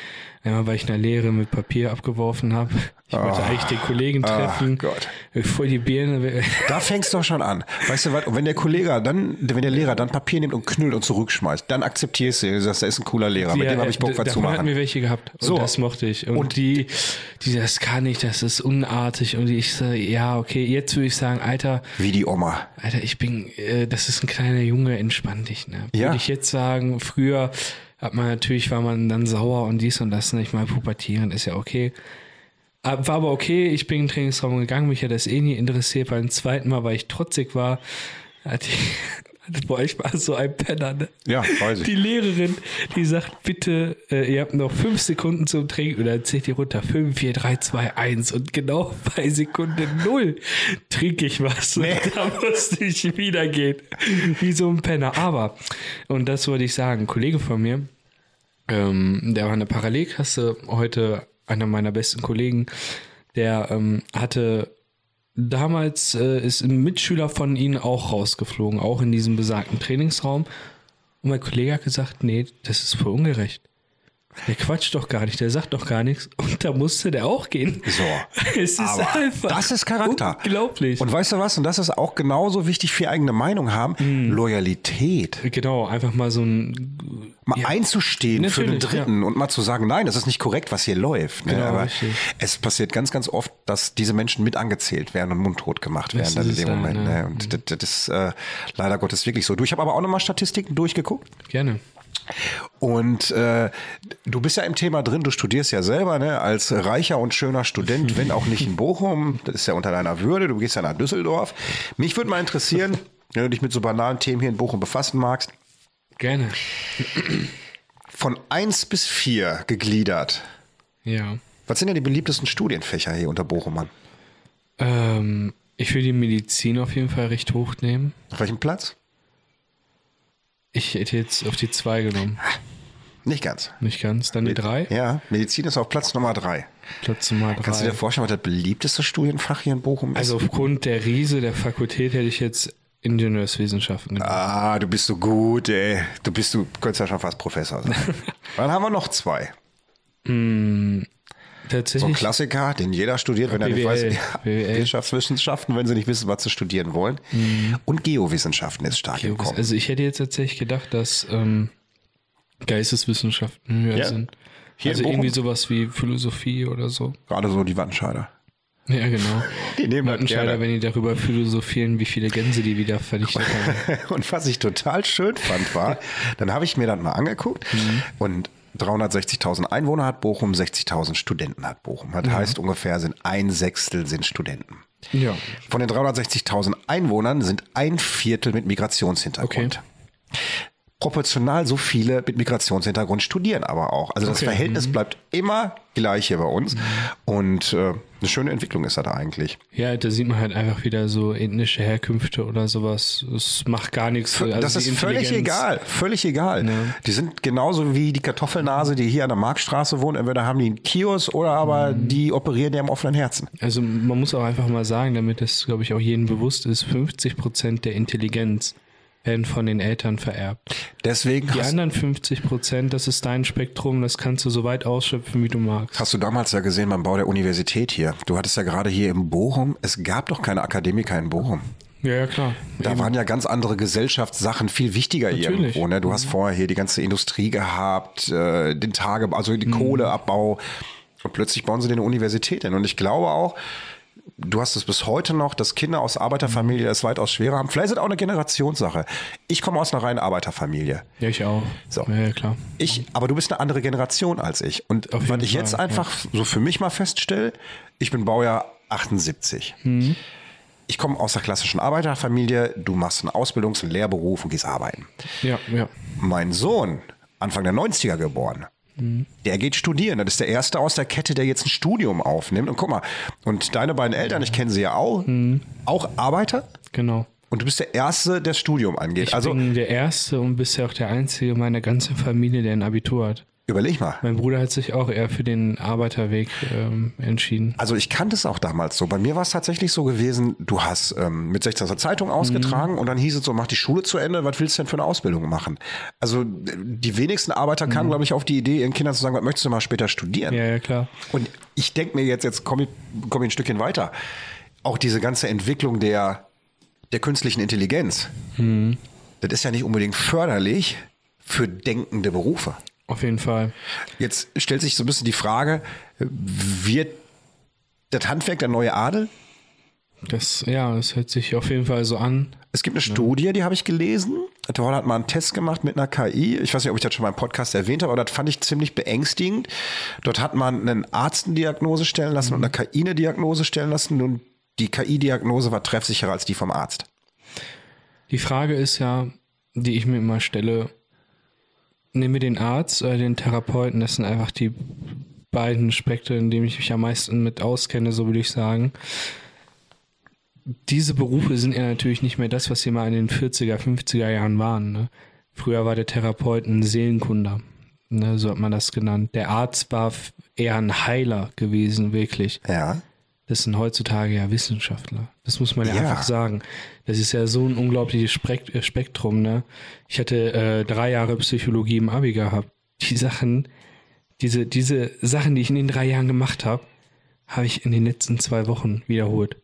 einmal weil ich eine Lehre mit Papier abgeworfen habe. Ich wollte eigentlich den Kollegen treffen. Gott. Voll die Birne. (laughs) Da fängst du doch schon an. Weißt du was? Und wenn der Kollege dann, wenn der Lehrer dann Papier nimmt und knüllt und zurückschmeißt, dann akzeptierst du, sagst, der ist ein cooler Lehrer. Mit dem habe ich Bock, was zu davon hatten wir machen. welche gehabt. Und So. das mochte ich. Und, Und- die, die, das kann ich, das ist unartig. Und ich so, ja, okay, jetzt würde ich sagen, Alter, Wie die Oma. Alter, ich bin, äh, das ist ein kleiner Junge, entspann dich, ne? Ja. Würde ich jetzt sagen, früher hat man natürlich, war man dann sauer und dies und das, ne? Ich meine, pubertieren ist ja okay. War aber okay, ich bin in den Trainingsraum gegangen, mich hat das eh nie interessiert. Beim zweiten Mal, weil ich trotzig war, hatte ich, boah, ich war so ein Penner, ne? Ja, weiß ich. Die Lehrerin, die sagt, bitte, äh, ihr habt noch fünf Sekunden zum Trinken und dann zählt ihr runter. Fünf, vier, drei, zwei, eins und genau (laughs) bei Sekunde null trinke ich was. Und da musste ich wieder gehen. Wie so ein Penner. Aber, und das wollte ich sagen, ein Kollege von mir, ähm, der war in der Parallelklasse, heute einer meiner besten Kollegen, der ähm, hatte damals äh, ist ein Mitschüler von ihnen auch rausgeflogen, auch in diesem besagten Trainingsraum. Und mein Kollege hat gesagt, nee, das ist voll ungerecht. Der quatscht doch gar nicht, der sagt doch gar nichts. Und da musste der auch gehen. So. (laughs) Es ist Aber einfach das ist Charakter. unglaublich. Und weißt du was? Und das ist auch genauso wichtig für eigene Meinung haben. Mhm. Loyalität. genau, einfach mal so ein Mal Ja. einzustehen für den Natürlich, Dritten und mal zu sagen, nein, das ist nicht korrekt, was hier läuft. Ne? Genau, Aber richtig. es passiert ganz, ganz oft, dass diese Menschen mit angezählt werden und mundtot gemacht werden dann in dem Moment. dann, Ne? ja. Und das, das ist äh, leider Gottes wirklich so. Du, ich habe aber auch nochmal Statistiken durchgeguckt. gerne. Und äh, du bist ja im Thema drin, du studierst ja selber ne, als reicher und schöner Student, wenn auch nicht in Bochum, das ist ja unter deiner Würde, du gehst ja nach Düsseldorf. Mich würde mal interessieren, (laughs) wenn du dich mit so banalen Themen hier in Bochum befassen magst, Gerne. von 1 bis 4 gegliedert. Ja. Was sind denn die beliebtesten Studienfächer hier unter Bochumern? Ähm, ich will die Medizin auf jeden Fall recht hoch nehmen. Auf welchem Platz? Ich hätte jetzt auf die zwei genommen. Nicht ganz. Nicht ganz. Dann die drei. Ja, Medizin ist auf Platz Nummer 3. Platz Nummer drei. Kannst du dir vorstellen, was das beliebteste Studienfach hier in Bochum ist? also aufgrund der Riese der Fakultät hätte ich jetzt Ingenieurswissenschaften. Ah, du bist so gut, ey. Du bist, du könntest ja schon fast Professor sein. (laughs) Dann haben wir noch zwei. So ein Tatsächlich. Klassiker, den jeder studiert, wenn er nicht BWL, weiß. BWL. (laughs) Wirtschaftswissenschaften, wenn sie nicht wissen, was sie studieren wollen. Und Geowissenschaften ist stark im Kommen. Also ich hätte jetzt tatsächlich gedacht, dass ähm, Geisteswissenschaften höher Ja. sind. Hier also irgendwie sowas wie Philosophie oder so. Gerade so die Wattenscheider. Ja, genau. (laughs) Die nehmen Wattenscheider, gerne. wenn die darüber philosophieren, wie viele Gänse die wieder vernichtet haben. (laughs) Und was ich total schön fand, war, (laughs) dann habe ich mir das mal angeguckt und 360.000 Einwohner hat Bochum, 60.000 Studenten hat Bochum. Das heißt ungefähr sind ein Sechstel sind Studenten. Ja. Von den 360.000 Einwohnern sind ein Viertel mit Migrationshintergrund. Proportional so viele mit Migrationshintergrund studieren aber auch. Also das Okay, Verhältnis bleibt immer gleich hier bei uns. Und äh, eine schöne Entwicklung ist das eigentlich. Ja, da sieht man halt einfach wieder so ethnische Herkünfte oder sowas. Es macht gar nichts. Also das ist völlig egal, völlig egal. Die sind genauso wie die Kartoffelnase, die hier an der Marktstraße wohnt. Entweder haben die einen Kiosk oder aber Mhm. die operieren ja im offenen Herzen. Also man muss auch einfach mal sagen, damit das, glaube ich, auch jedem bewusst ist, 50 Prozent der Intelligenz werden von den Eltern vererbt. Deswegen Die anderen 50 Prozent, das ist dein Spektrum, das kannst du so weit ausschöpfen, wie du magst. hast du damals ja gesehen beim Bau der Universität hier. Du hattest ja gerade hier in Bochum, es gab doch keine Akademiker in Bochum. Ja, ja, klar. Da waren ja ganz andere Gesellschaftssachen viel wichtiger Natürlich. irgendwo. Ne? Du hast vorher hier die ganze Industrie gehabt, äh, den Tagebau, also Mhm. den Kohleabbau. Und plötzlich bauen sie eine Universität hin. Und ich glaube auch, du hast es bis heute noch, dass Kinder aus Arbeiterfamilie es weitaus schwerer haben. Vielleicht ist es auch eine Generationssache. Ich komme aus einer reinen Arbeiterfamilie. Ja, ich auch. So. Ja, ja, klar. Ich, aber du bist eine andere Generation als ich. Und was ich jetzt einfach so für mich mal feststelle, ich bin Baujahr 78. Mhm. Ich komme aus der klassischen Arbeiterfamilie, du machst einen Ausbildungs- und Lehrberuf und gehst arbeiten. Ja, ja. Mein Sohn, Anfang der 90er geboren, der geht studieren. Das ist der erste aus der Kette, der jetzt ein Studium aufnimmt. Und guck mal, und deine beiden Eltern, ich kenne sie ja auch, auch Arbeiter. Genau. Und du bist der Erste, der Studium angeht. Ich also bin der Erste und bisher auch der Einzige meiner ganzen Familie, der ein Abitur hat. Überleg mal. Mein Bruder hat sich auch eher für den Arbeiterweg ähm, entschieden. Also ich kannte es auch damals so. Bei mir war es tatsächlich so gewesen, du hast ähm, mit 16. Zeitung ausgetragen Mhm. und dann hieß es so, mach die Schule zu Ende, was willst du denn für eine Ausbildung machen? Also die wenigsten Arbeiter Mhm. kamen, glaube ich, auf die Idee, ihren Kindern zu sagen, was möchtest du mal später studieren? Ja, ja, klar. Und ich denke mir jetzt, jetzt komme ich, komm ich ein Stückchen weiter. Auch diese ganze Entwicklung der, der künstlichen Intelligenz, Mhm. das ist ja nicht unbedingt förderlich für denkende Berufe. Auf jeden Fall. Jetzt stellt sich so ein bisschen die Frage, wird das Handwerk der neue Adel? Das, ja, das hört sich auf jeden Fall so an. Es gibt eine Studie, die habe ich gelesen. Da hat mal einen Test gemacht mit einer KI. Ich weiß nicht, ob ich das schon mal im Podcast erwähnt habe, aber das fand ich ziemlich beängstigend. Dort hat man einen Arzt eine Diagnose stellen lassen und eine KI eine Diagnose stellen lassen und die KI-Diagnose war treffsicherer als die vom Arzt. Die Frage ist ja, die ich mir immer stelle, nehmen wir den Arzt oder den Therapeuten, das sind einfach die beiden Spektren, in denen ich mich am meisten mit auskenne, so würde ich sagen. Diese Berufe sind ja natürlich nicht mehr das, was sie mal in den 40er, 50er Jahren waren. Ne? Früher war der Therapeut ein Seelenkunder, ne? so hat man das genannt. Der Arzt war eher ein Heiler gewesen, wirklich. Ja. Das sind heutzutage ja Wissenschaftler. Das muss man ja, Ja. einfach sagen. Das ist ja so ein unglaubliches äh, Spektrum. Ne? Ich hatte äh, drei Jahre Psychologie im Abi gehabt. Die Sachen, diese, diese Sachen, die ich in den drei Jahren gemacht habe, habe ich in den letzten zwei Wochen wiederholt.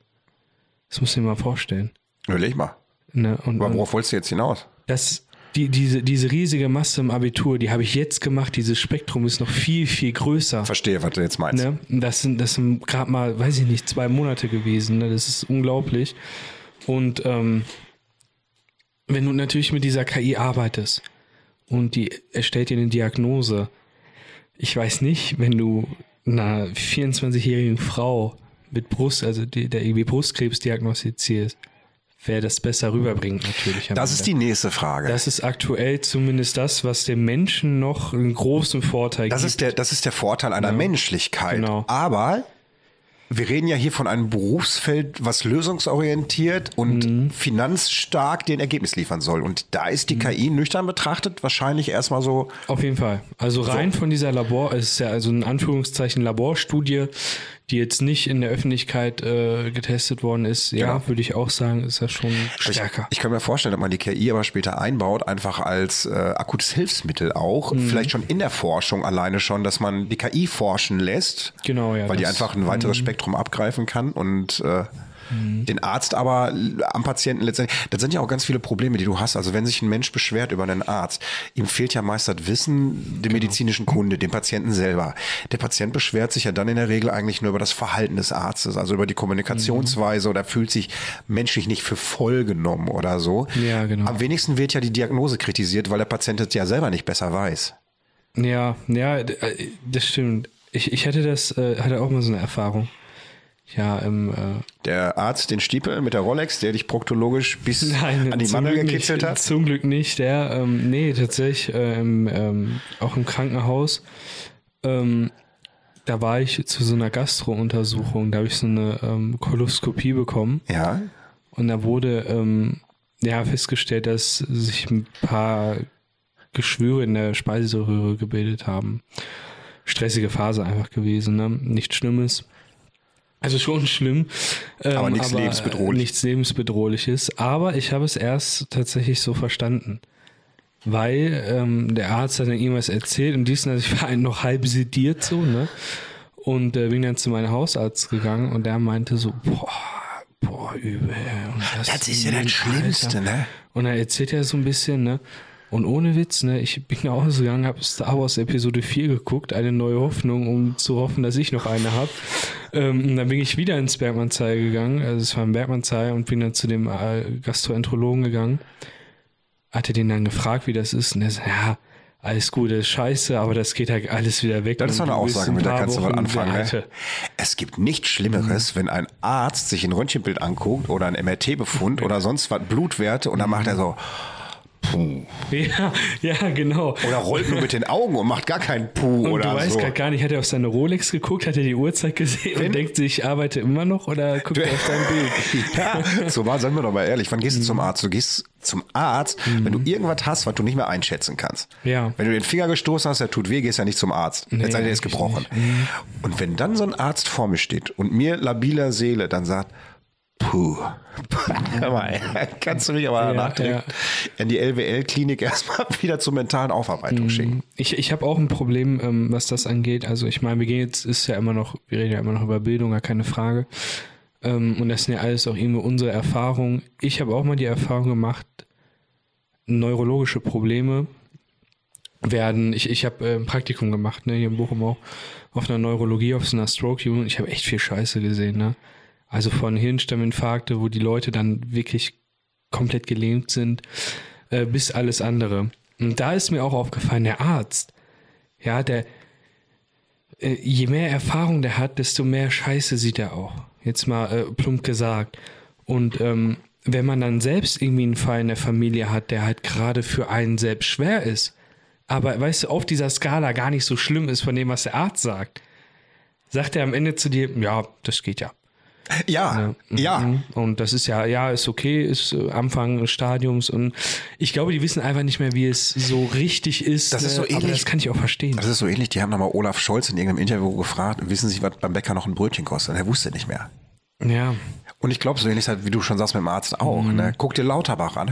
Das muss ich mir mal vorstellen. Überleg mal. Ne? Und, Aber worauf wolltest du jetzt hinaus? das, die, diese, diese riesige Masse im Abitur, die habe ich jetzt gemacht. Dieses Spektrum ist noch viel, viel größer. Verstehe, was du jetzt meinst. Ne? Das sind, das sind gerade mal, weiß ich nicht, zwei Monate gewesen. Ne? Das ist unglaublich. Und ähm, wenn du natürlich mit dieser KI arbeitest und die erstellt dir eine Diagnose, ich weiß nicht, wenn du einer 24-jährigen Frau mit Brust, also die, der irgendwie Brustkrebs diagnostizierst, wer das besser rüberbringt natürlich. am Das Ende. ist die nächste Frage. Das ist aktuell zumindest das, was dem Menschen noch einen großen Vorteil Das gibt. ist der, das ist der Vorteil einer Menschlichkeit. Genau. Aber wir reden ja hier von einem Berufsfeld, was lösungsorientiert und Mhm. finanzstark den Ergebnis liefern soll. Und da ist die KI nüchtern betrachtet wahrscheinlich erstmal so, Auf jeden Fall. Also rein von dieser Labor, es ist ja also in Anführungszeichen Laborstudie, die jetzt nicht in der Öffentlichkeit äh, getestet worden ist. Ja, Genau. würde ich auch sagen, ist das schon stärker. Ich, ich kann mir vorstellen, dass man die KI aber später einbaut, einfach als äh, akutes Hilfsmittel auch. Mhm. Vielleicht schon in der Forschung alleine schon, dass man die KI forschen lässt. Genau, ja, Weil die einfach ein weiteres Spektrum abgreifen kann und äh, den Arzt aber l- am Patienten letztendlich. Das sind ja auch ganz viele Probleme, die du hast. Also wenn sich ein Mensch beschwert über einen Arzt, ihm fehlt ja meist das Wissen, der medizinischen Kunde, dem Patienten selber. Der Patient beschwert sich ja dann in der Regel eigentlich nur über das Verhalten des Arztes, also über die Kommunikationsweise oder fühlt sich menschlich nicht für voll genommen oder so. Ja, genau. Am wenigsten wird ja die Diagnose kritisiert, weil der Patient es ja selber nicht besser weiß. Ja, ja, äh, das stimmt. Ich, ich hatte das, äh, hatte auch mal so eine Erfahrung. Ja, im, äh, Der Arzt, den Stiepel mit der Rolex, der dich proktologisch bis (laughs) Nein, an die Mandel gekitzelt nicht, hat. Zum Glück nicht. Der, ähm, nee, tatsächlich, äh, im, ähm, auch im Krankenhaus. Ähm, da war ich zu so einer Gastro-Untersuchung. Da habe ich so eine ähm, Koloskopie bekommen. Ja, Und da wurde ähm, ja festgestellt, dass sich ein paar Geschwüre in der Speiseröhre gebildet haben. Stressige Phase einfach gewesen, ne? Nichts Schlimmes. Also schon schlimm. Ähm, Aber nichts lebensbedrohlich. Nichts lebensbedrohliches. Aber ich habe es erst tatsächlich so verstanden. Weil ähm, der Arzt hat dann irgendwas erzählt und dies, also ich war (laughs) noch halb sediert so, ne? Und äh, bin dann zu meinem Hausarzt gegangen und der meinte so, boah, boah, übel. Und Das ist ja das Alter. Schlimmste, ne? Und er erzählt ja so ein bisschen, ne? Und ohne Witz, ne, ich bin (laughs) nach Hause gegangen, habe Star Wars Episode 4 geguckt, eine neue Hoffnung, um zu hoffen, dass ich noch eine habe. Ähm, dann bin ich wieder ins Bergmannsheil gegangen, also es war im Bergmannsheil und bin dann zu dem äh, Gastroenterologen gegangen. Hatte den dann gefragt, wie das ist. Und er sagt, ja, alles gut, das ist scheiße, aber das geht halt alles wieder weg. Das ist doch eine Aussage, mit der kannst du mal anfangen. Ne? Es gibt nichts Schlimmeres, wenn ein Arzt sich ein Röntgenbild anguckt oder ein MRT-Befund (laughs) oder sonst was, Blutwerte und dann macht er so, Puh. (laughs) Ja, ja, genau. Oder rollt nur mit den Augen und macht gar keinen Puh Und oder du weißt so. grad gar nicht, hat er auf seine Rolex geguckt, hat er die Uhrzeit gesehen Wenn- und denkt sich, ich arbeite immer noch oder guckt er auf sein Bild? (laughs) Ja, so war, seien wir doch mal ehrlich. Wann gehst du zum Arzt? Du gehst zum Arzt, wenn du irgendwas hast, was du nicht mehr einschätzen kannst. Ja. Wenn du den Finger gestoßen hast, der tut weh, gehst ja nicht zum Arzt. Nee, Jetzt sei der ist gebrochen. Und wenn dann so ein Arzt vor mir steht und mir labiler Seele dann sagt, puh, hör mal, (laughs) kannst du mich aber Ja, danach direkt in die LWL-Klinik (laughs) erstmal wieder zur mentalen Aufarbeitung schicken. Ich, ich habe auch ein Problem, ähm, was das angeht. Also ich meine, wir gehen jetzt, ist ja immer noch, wir reden ja immer noch über Bildung, gar keine Frage. Ähm, und das sind ja alles auch irgendwo unsere Erfahrungen. Ich habe auch mal die Erfahrung gemacht, neurologische Probleme werden, ich, ich habe äh, ein Praktikum gemacht, ne, hier in Bochum auch, auf einer Neurologie, auf so einer Stroke-Unit. Ich habe echt viel Scheiße gesehen, ne. Also von Hirnstamminfarkte, wo die Leute dann wirklich komplett gelähmt sind, äh, bis alles andere. Und da ist mir auch aufgefallen, der Arzt, ja, der, äh, je mehr Erfahrung der hat, desto mehr Scheiße sieht er auch. Jetzt mal äh, plump gesagt. Und ähm, wenn man dann selbst irgendwie einen Fall in der Familie hat, der halt gerade für einen selbst schwer ist, aber weißt du, auf dieser Skala gar nicht so schlimm ist von dem, was der Arzt sagt, sagt er am Ende zu dir, ja, das geht ja. Ja, ja. Mhm. Und das ist ja, ja, ist okay, ist äh, Anfang des Stadiums und ich glaube, die wissen einfach nicht mehr, wie es so richtig ist. Das ist so äh, aber ähnlich- das kann ich auch verstehen. Das ist so ähnlich, die haben nochmal Olaf Scholz in irgendeinem Interview gefragt, wissen Sie, was beim Bäcker noch ein Brötchen kostet? Und er wusste nicht mehr. ja. Und ich glaube, so ähnlich halt, wie du schon sagst mit dem Arzt auch. Mhm. Ne? Guck dir Lauterbach an.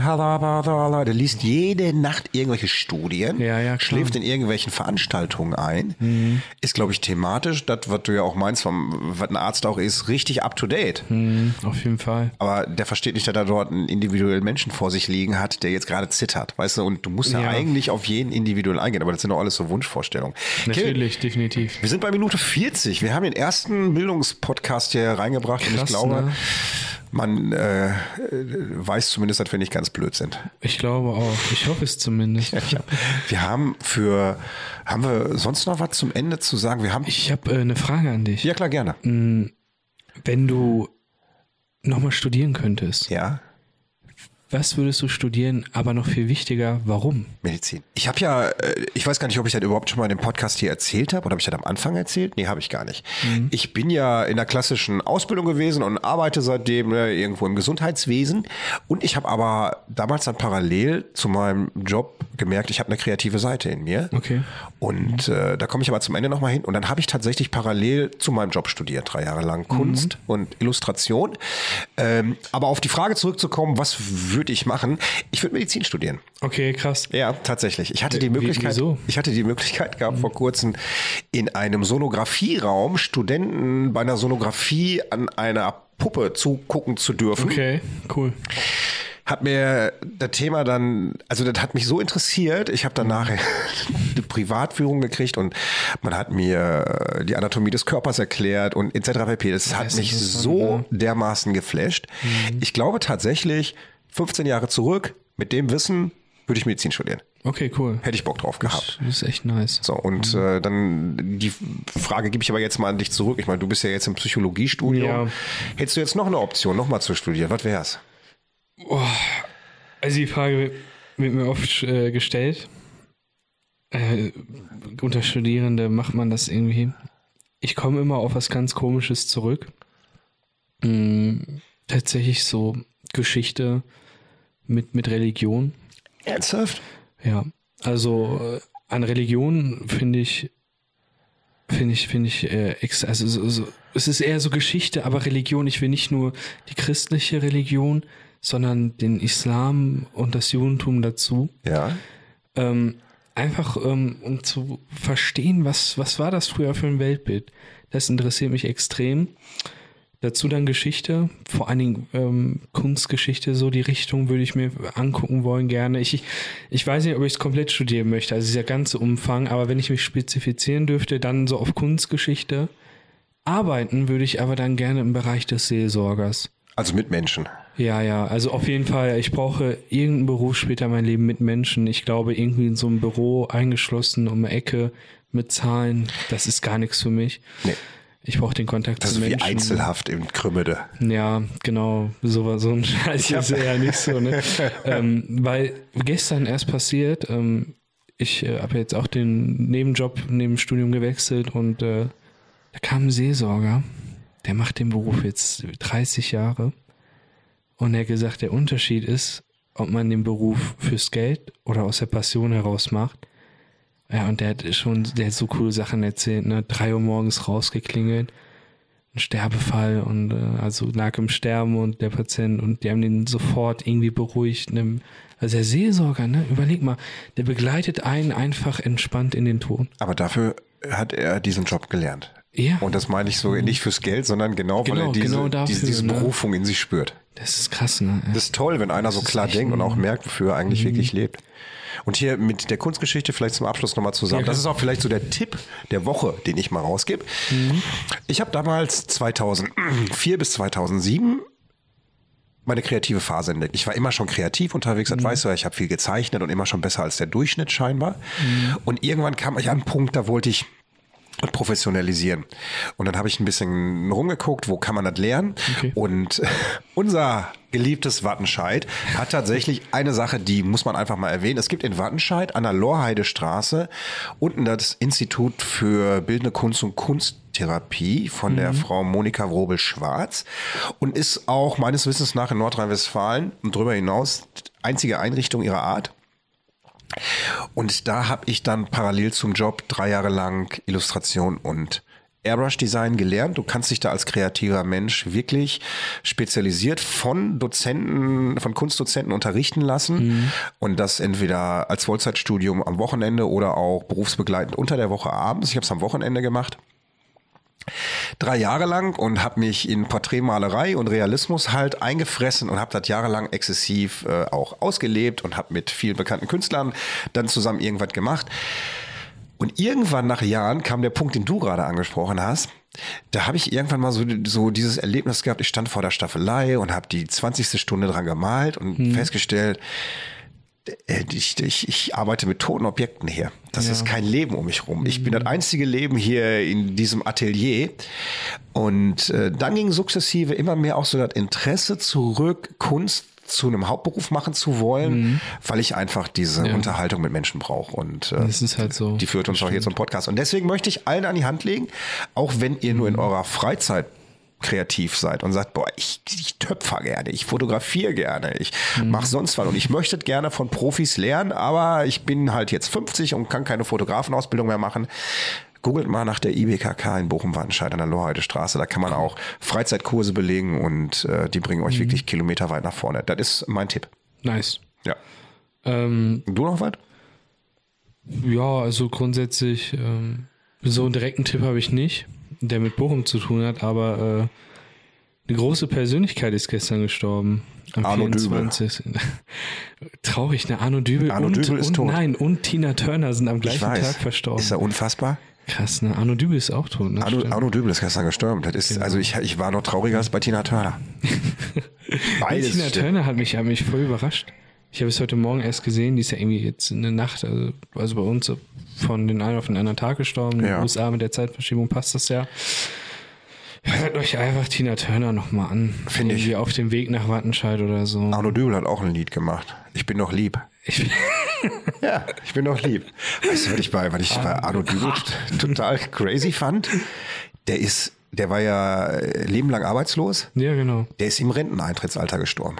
Der liest jede Nacht irgendwelche Studien, Ja, ja. Mhm. schläft in irgendwelchen Veranstaltungen ein. Ist, glaube ich, thematisch, das, was du ja auch meinst, vom, was ein Arzt auch ist, richtig up to date. Mhm, auf jeden Fall. Aber der versteht nicht, dass er dort einen individuellen Menschen vor sich liegen hat, der jetzt gerade zittert. Weißt du, und du musst ja, Ja. eigentlich auf jeden individuell eingehen, aber das sind doch alles so Wunschvorstellungen. Natürlich, definitiv. wir sind bei Minute 40. Wir haben den ersten Bildungspodcast hier reingebracht und ich Krass, glaube, ne? Man äh, weiß zumindest, dass wir nicht ganz blöd sind. Ich glaube auch. Ich hoffe es zumindest. (laughs) Wir haben für, haben wir sonst noch was zum Ende zu sagen? Wir haben, Ich habe äh, eine Frage an dich. ja klar, gerne. Wenn du nochmal studieren könntest, Ja, was würdest du studieren, aber noch viel wichtiger, warum? Medizin. Ich habe ja, äh, ich weiß gar nicht, ob ich das überhaupt schon mal in dem Podcast hier erzählt habe oder habe ich das am Anfang erzählt? Nee, habe ich gar nicht. Ich bin ja in der klassischen Ausbildung gewesen und arbeite seitdem ne, irgendwo im Gesundheitswesen. Und ich habe aber damals dann parallel zu meinem Job gemerkt, ich habe eine kreative Seite in mir. Okay. Und äh, da komme ich aber zum Ende nochmal hin. Und dann habe ich tatsächlich parallel zu meinem Job studiert, drei Jahre lang Kunst und Illustration. Ähm, aber auf die Frage zurückzukommen, was würde ich machen? Ich würde Medizin studieren. Okay, krass. Ja, tatsächlich. Ich hatte die Wie- Möglichkeit, wieso? ich hatte die Möglichkeit gehabt vor kurzem in einem Sonografieraum Studenten bei einer Sonographie an einer Puppe zugucken zu dürfen. Okay, cool. Hat mir das Thema dann, also das hat mich so interessiert. Ich habe dann nachher (laughs) eine Privatführung gekriegt und man hat mir äh, die Anatomie des Körpers erklärt und etc. pp. Das hat ist mich so dermaßen geflasht. Ich glaube tatsächlich, 15 Jahre zurück, mit dem Wissen würde ich Medizin studieren. Okay, cool. Hätte ich Bock drauf gehabt. Das ist echt nice. So, und äh, dann die Frage gebe ich aber jetzt mal an dich zurück. Ich meine, du bist ja jetzt im Psychologiestudium. Ja. Hättest du jetzt noch eine Option, nochmal zu studieren? Was wär's? Also die Frage wird, mir oft äh, gestellt. Äh, unter Studierende macht man das irgendwie. Ich komme immer auf was ganz Komisches zurück. Mm, tatsächlich so Geschichte mit, mit Religion. Ernsthaft? Ja, also äh, an Religion finde ich, finde ich, finde ich, äh, also so, so, es ist eher so Geschichte, aber Religion, ich will nicht nur die christliche Religion, sondern den Islam und das Judentum dazu. Ja. Ähm, einfach um, um zu verstehen, was, was war das früher für ein Weltbild. Das interessiert mich extrem. Dazu dann Geschichte, vor allen Dingen ähm, Kunstgeschichte, so die Richtung würde ich mir angucken wollen gerne. Ich, ich, ich weiß nicht, ob ich es komplett studieren möchte, also dieser ganze Umfang, aber wenn ich mich spezifizieren dürfte, dann so auf Kunstgeschichte. Arbeiten würde ich aber dann gerne im Bereich des Seelsorgers. Also mit Menschen. Ja, ja, also auf jeden Fall. Ich brauche irgendeinen Beruf später in meinem Leben mit Menschen. Ich glaube, irgendwie in so einem Büro eingeschlossen um eine Ecke mit Zahlen, das ist gar nichts für mich. Nee. Ich brauche den Kontakt Also zu wie Menschen. Einzelhaft im Krümmede. Ja, genau. So, war- so ein Scheiß ist ja nicht so. Ne? (laughs) ähm, weil gestern erst passiert, ähm, ich äh, habe jetzt auch den Nebenjob neben dem Studium gewechselt und äh, da kam ein Seelsorger, der macht den Beruf jetzt 30 Jahre und er hat gesagt, der Unterschied ist, ob man den Beruf fürs Geld oder aus der Passion heraus macht. Ja, und der hat schon, der hat so coole Sachen erzählt, ne? Drei Uhr morgens rausgeklingelt, ein Sterbefall und äh, also lag im Sterben und der Patient und die haben den sofort irgendwie beruhigt. Ne? Also der Seelsorger, ne? Überleg mal, der begleitet einen einfach entspannt in den Tod. Aber dafür hat er diesen Job gelernt. Ja. Und das meine ich so nicht fürs Geld, sondern genau, weil Genau, er diese, genau dafür, diese, diese ne? Berufung in sich spürt. Das ist krass, ne? Das ist toll, wenn einer so klar denkt und auch merkt, wofür er eigentlich wirklich lebt. Und hier mit der Kunstgeschichte vielleicht zum Abschluss nochmal zusammen. Das ist auch vielleicht so der Tipp der Woche, den ich mal rausgebe. Ich habe damals 2004 bis 2007 meine kreative Phase entdeckt. Ich war immer schon kreativ unterwegs, das weißt du, ich habe viel gezeichnet und immer schon besser als der Durchschnitt scheinbar. Und irgendwann kam ich an einen Punkt, da wollte ich professionalisieren. Und dann habe ich ein bisschen rumgeguckt, wo kann man das lernen? Okay. Und (laughs) unser geliebtes Wattenscheid hat tatsächlich eine Sache, die muss man einfach mal erwähnen. Es gibt in Wattenscheid an der Lorheidestraße unten das Institut für Bildende Kunst und Kunsttherapie von der Frau Monika Wrobel-Schwarz und ist auch meines Wissens nach in Nordrhein-Westfalen und darüber hinaus einzige Einrichtung ihrer Art. Und da habe ich dann parallel zum Job drei Jahre lang Illustration und Airbrush-Design gelernt. Du kannst dich da als kreativer Mensch wirklich spezialisiert von Dozenten, von Kunstdozenten unterrichten lassen und das entweder als Vollzeitstudium am Wochenende oder auch berufsbegleitend unter der Woche abends. Ich habe es am Wochenende gemacht drei Jahre lang und habe mich in Porträtmalerei und Realismus halt eingefressen und habe das jahrelang exzessiv äh, auch ausgelebt und habe mit vielen bekannten Künstlern dann zusammen irgendwas gemacht. Und irgendwann nach Jahren kam der Punkt, den du gerade angesprochen hast. Da habe ich irgendwann mal so, so dieses Erlebnis gehabt, ich stand vor der Staffelei und habe die 20. Stunde dran gemalt und festgestellt, äh, ich, ich, ich arbeite mit toten Objekten hier. Das ist kein Leben um mich rum. Ich bin das einzige Leben hier in diesem Atelier. Und äh, dann ging sukzessive immer mehr auch so das Interesse zurück, Kunst zu einem Hauptberuf machen zu wollen, weil ich einfach diese Ja. Unterhaltung mit Menschen brauche. Und äh, Das ist halt so. die führt uns auch hier zum Podcast. Und deswegen möchte ich allen an die Hand legen, auch wenn ihr nur in eurer Freizeit kreativ seid und sagt, boah, ich, ich töpfer gerne, ich fotografiere gerne, ich mache sonst was und ich möchte gerne von Profis lernen, aber ich bin halt jetzt 50 und kann keine Fotografenausbildung mehr machen. Googelt mal nach der IBKK in Bochum-Wattenscheid an der Lohheide-Straße. Da kann man auch Freizeitkurse belegen und äh, die bringen euch wirklich kilometerweit nach vorne. Das ist mein Tipp. Nice. Ja. Ähm, Du noch was? Ja, also grundsätzlich, ähm, so einen direkten Tipp habe ich nicht, der mit Bochum zu tun hat, aber äh, eine große Persönlichkeit ist gestern gestorben. Am Arno Dübel. 24. (laughs) Traurig, ne? Arno Dübel, Arno und, Dübel ist und tot. nein, und Tina Turner sind am Ich gleichen. Tag verstorben. Ist er unfassbar? Krass, ne? Arno Dübel ist auch tot, ne? Arno. Arno Dübel ist gestern gestorben. Das ist, also ich, ich war noch trauriger als bei Tina Turner. (laughs) Beides Tina stimmt. Turner hat mich, hat mich voll überrascht. Ich habe es heute Morgen erst gesehen, die ist ja irgendwie jetzt in der Nacht, also, also bei uns von den einen auf den anderen Tag gestorben. In Ja. den USA mit der Zeitverschiebung passt das ja. Hört euch einfach Tina Turner nochmal an. Finde ich. Auf dem Weg nach Wattenscheid oder so. Arno Dübel hat auch ein Lied gemacht. Ich bin noch lieb. Ich, (laughs) Ja, ich bin noch lieb. Weißt du, was ich bei, was ich bei Arno Dübel total crazy fand? Der ist, der war ja äh, lebenlang arbeitslos. ja, genau. Der ist im Renteneintrittsalter gestorben.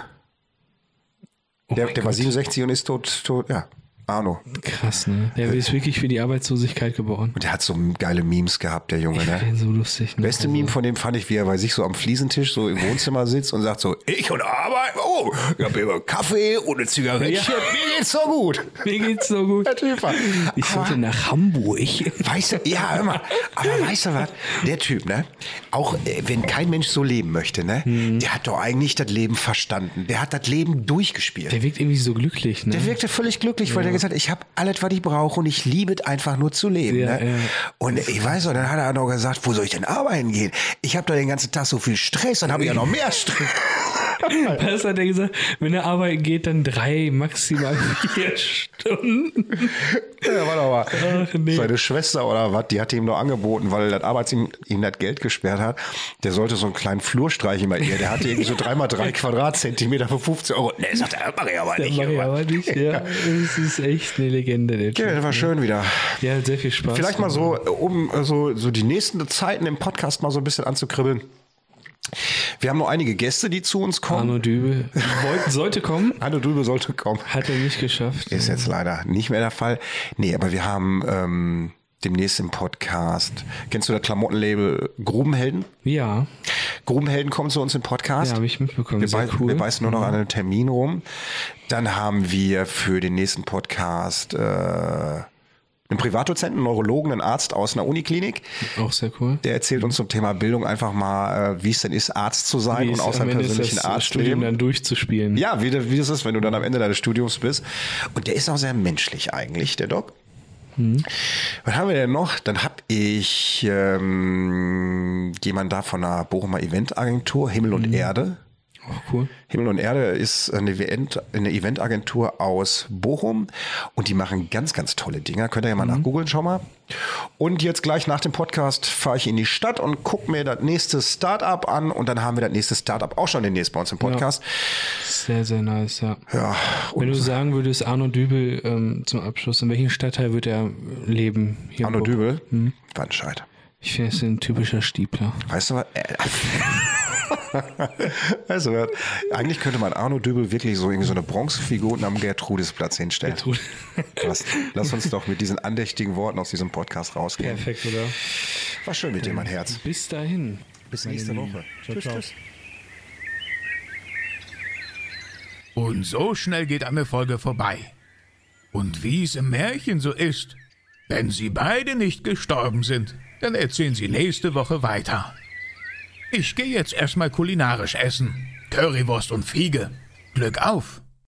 Oh der mein der war Gott. 67 und ist tot, tot, ja. Arno. Krass, ne? Der ist wirklich für die Arbeitslosigkeit geboren. Und der hat so geile Memes gehabt, der Junge, Ich ne? finde den so lustig. Ne? Beste Also, Meme von dem fand ich, wie er bei sich so am Fliesentisch so im Wohnzimmer sitzt und sagt so, ich und Arbeit, oh, ich habe immer Kaffee und eine Zigarettchen, mir geht's so gut. Mir geht's so gut. Der Typ war. Ich sollte nach Hamburg. Weißt du, ja, hör mal, aber weißt du was? Der Typ, ne? Auch äh, wenn kein Mensch so leben möchte, ne? Mhm. Der hat doch eigentlich das Leben verstanden. Der hat das Leben durchgespielt. Der wirkt irgendwie so glücklich, ne? Der wirkte völlig glücklich, weil der gesagt ich habe alles, was ich brauche und ich liebe es einfach nur zu leben. Ja, ne? ja. Und ich weiß noch, dann hat er noch gesagt, wo soll ich denn arbeiten gehen? Ich habe doch den ganzen Tag so viel Stress, dann habe ich ja noch mehr Stress. (laughs) (laughs) Was hat er gesagt? Wenn er arbeiten geht, dann drei, maximal vier (laughs) Stunden. Ja, warte mal. Ach, nee. Seine Schwester oder was, die hat ihm nur angeboten, weil das Arbeitsamt ihm das Geld gesperrt hat. Der sollte so einen kleinen Flur streichen bei ihr. Der hatte irgendwie so dreimal drei (laughs) Quadratzentimeter für 50 Euro. Nee, sagt er, mach ich aber Das nicht. mache ich aber nicht, ja. Es ist echt eine Legende, der Ja, das war schön wieder. Ja, sehr viel Spaß. Vielleicht mal so, um äh, so, so die nächsten Zeiten im Podcast mal so ein bisschen anzukribbeln. Wir haben noch einige Gäste, die zu uns kommen. Arno Dübel wollte, sollte kommen, (laughs) Arno Dübel sollte kommen. hat er nicht geschafft. Ist jetzt leider nicht mehr der Fall. Nee, aber wir haben ähm, demnächst im Podcast. Kennst du das Klamottenlabel Grubenhelden? Ja, Grubenhelden kommen zu uns im Podcast. ja, habe ich mitbekommen. wir, Sehr beißen, cool. wir beißen nur noch an einem Termin rum. Dann haben wir für den nächsten Podcast äh, einen Privatdozenten, einen Neurologen, einen Arzt aus einer Uniklinik. Auch sehr cool. Der erzählt uns zum Thema Bildung einfach mal, äh, wie es denn ist, Arzt zu sein Wie und aus ist, persönlichen das Arztleben. Studium dann durchzuspielen. Ja, wie, das- wie das ist, wenn du dann am Ende deines Studiums bist. Und der ist auch sehr menschlich eigentlich, der Doc. Was haben wir denn noch? Dann habe ich ähm, jemanden da von einer Bochumer Eventagentur, Himmel und Erde. Auch cool. Himmel und Erde ist eine, Event, eine Eventagentur aus Bochum und die machen ganz, ganz tolle Dinger. Könnt ihr ja mal nachgoogeln, schau mal. Und jetzt gleich nach dem Podcast fahre ich in die Stadt und gucke mir das nächste Startup an und dann haben wir das nächste Startup auch schon demnächst bei uns im Podcast. Sehr, sehr nice, ja. Ja, Wenn du sagen würdest, Arno Dübel ähm, zum Abschluss, in welchem Stadtteil wird er leben? Hier in Arno? Dübel, Wattenscheid. Ich finde, er ist ein typischer Stiepler. Weißt du was? (laughs) (laughs) Was? Eigentlich könnte man Arno Dübel wirklich so irgendwie so eine Bronzefigur am Gertrudisplatz hinstellen. (laughs) Lass, lass uns doch mit diesen andächtigen Worten aus diesem Podcast rausgehen. Perfekt, oder? War schön mit dir, mein Herz. Bis dahin. Bis nächste Woche. Tschüss, tschüss. Und so schnell geht eine Folge vorbei. Und wie es im Märchen so ist, wenn sie beide nicht gestorben sind, dann erzählen sie nächste Woche weiter. Ich gehe jetzt erstmal kulinarisch essen. Currywurst und Fiege. Glück auf!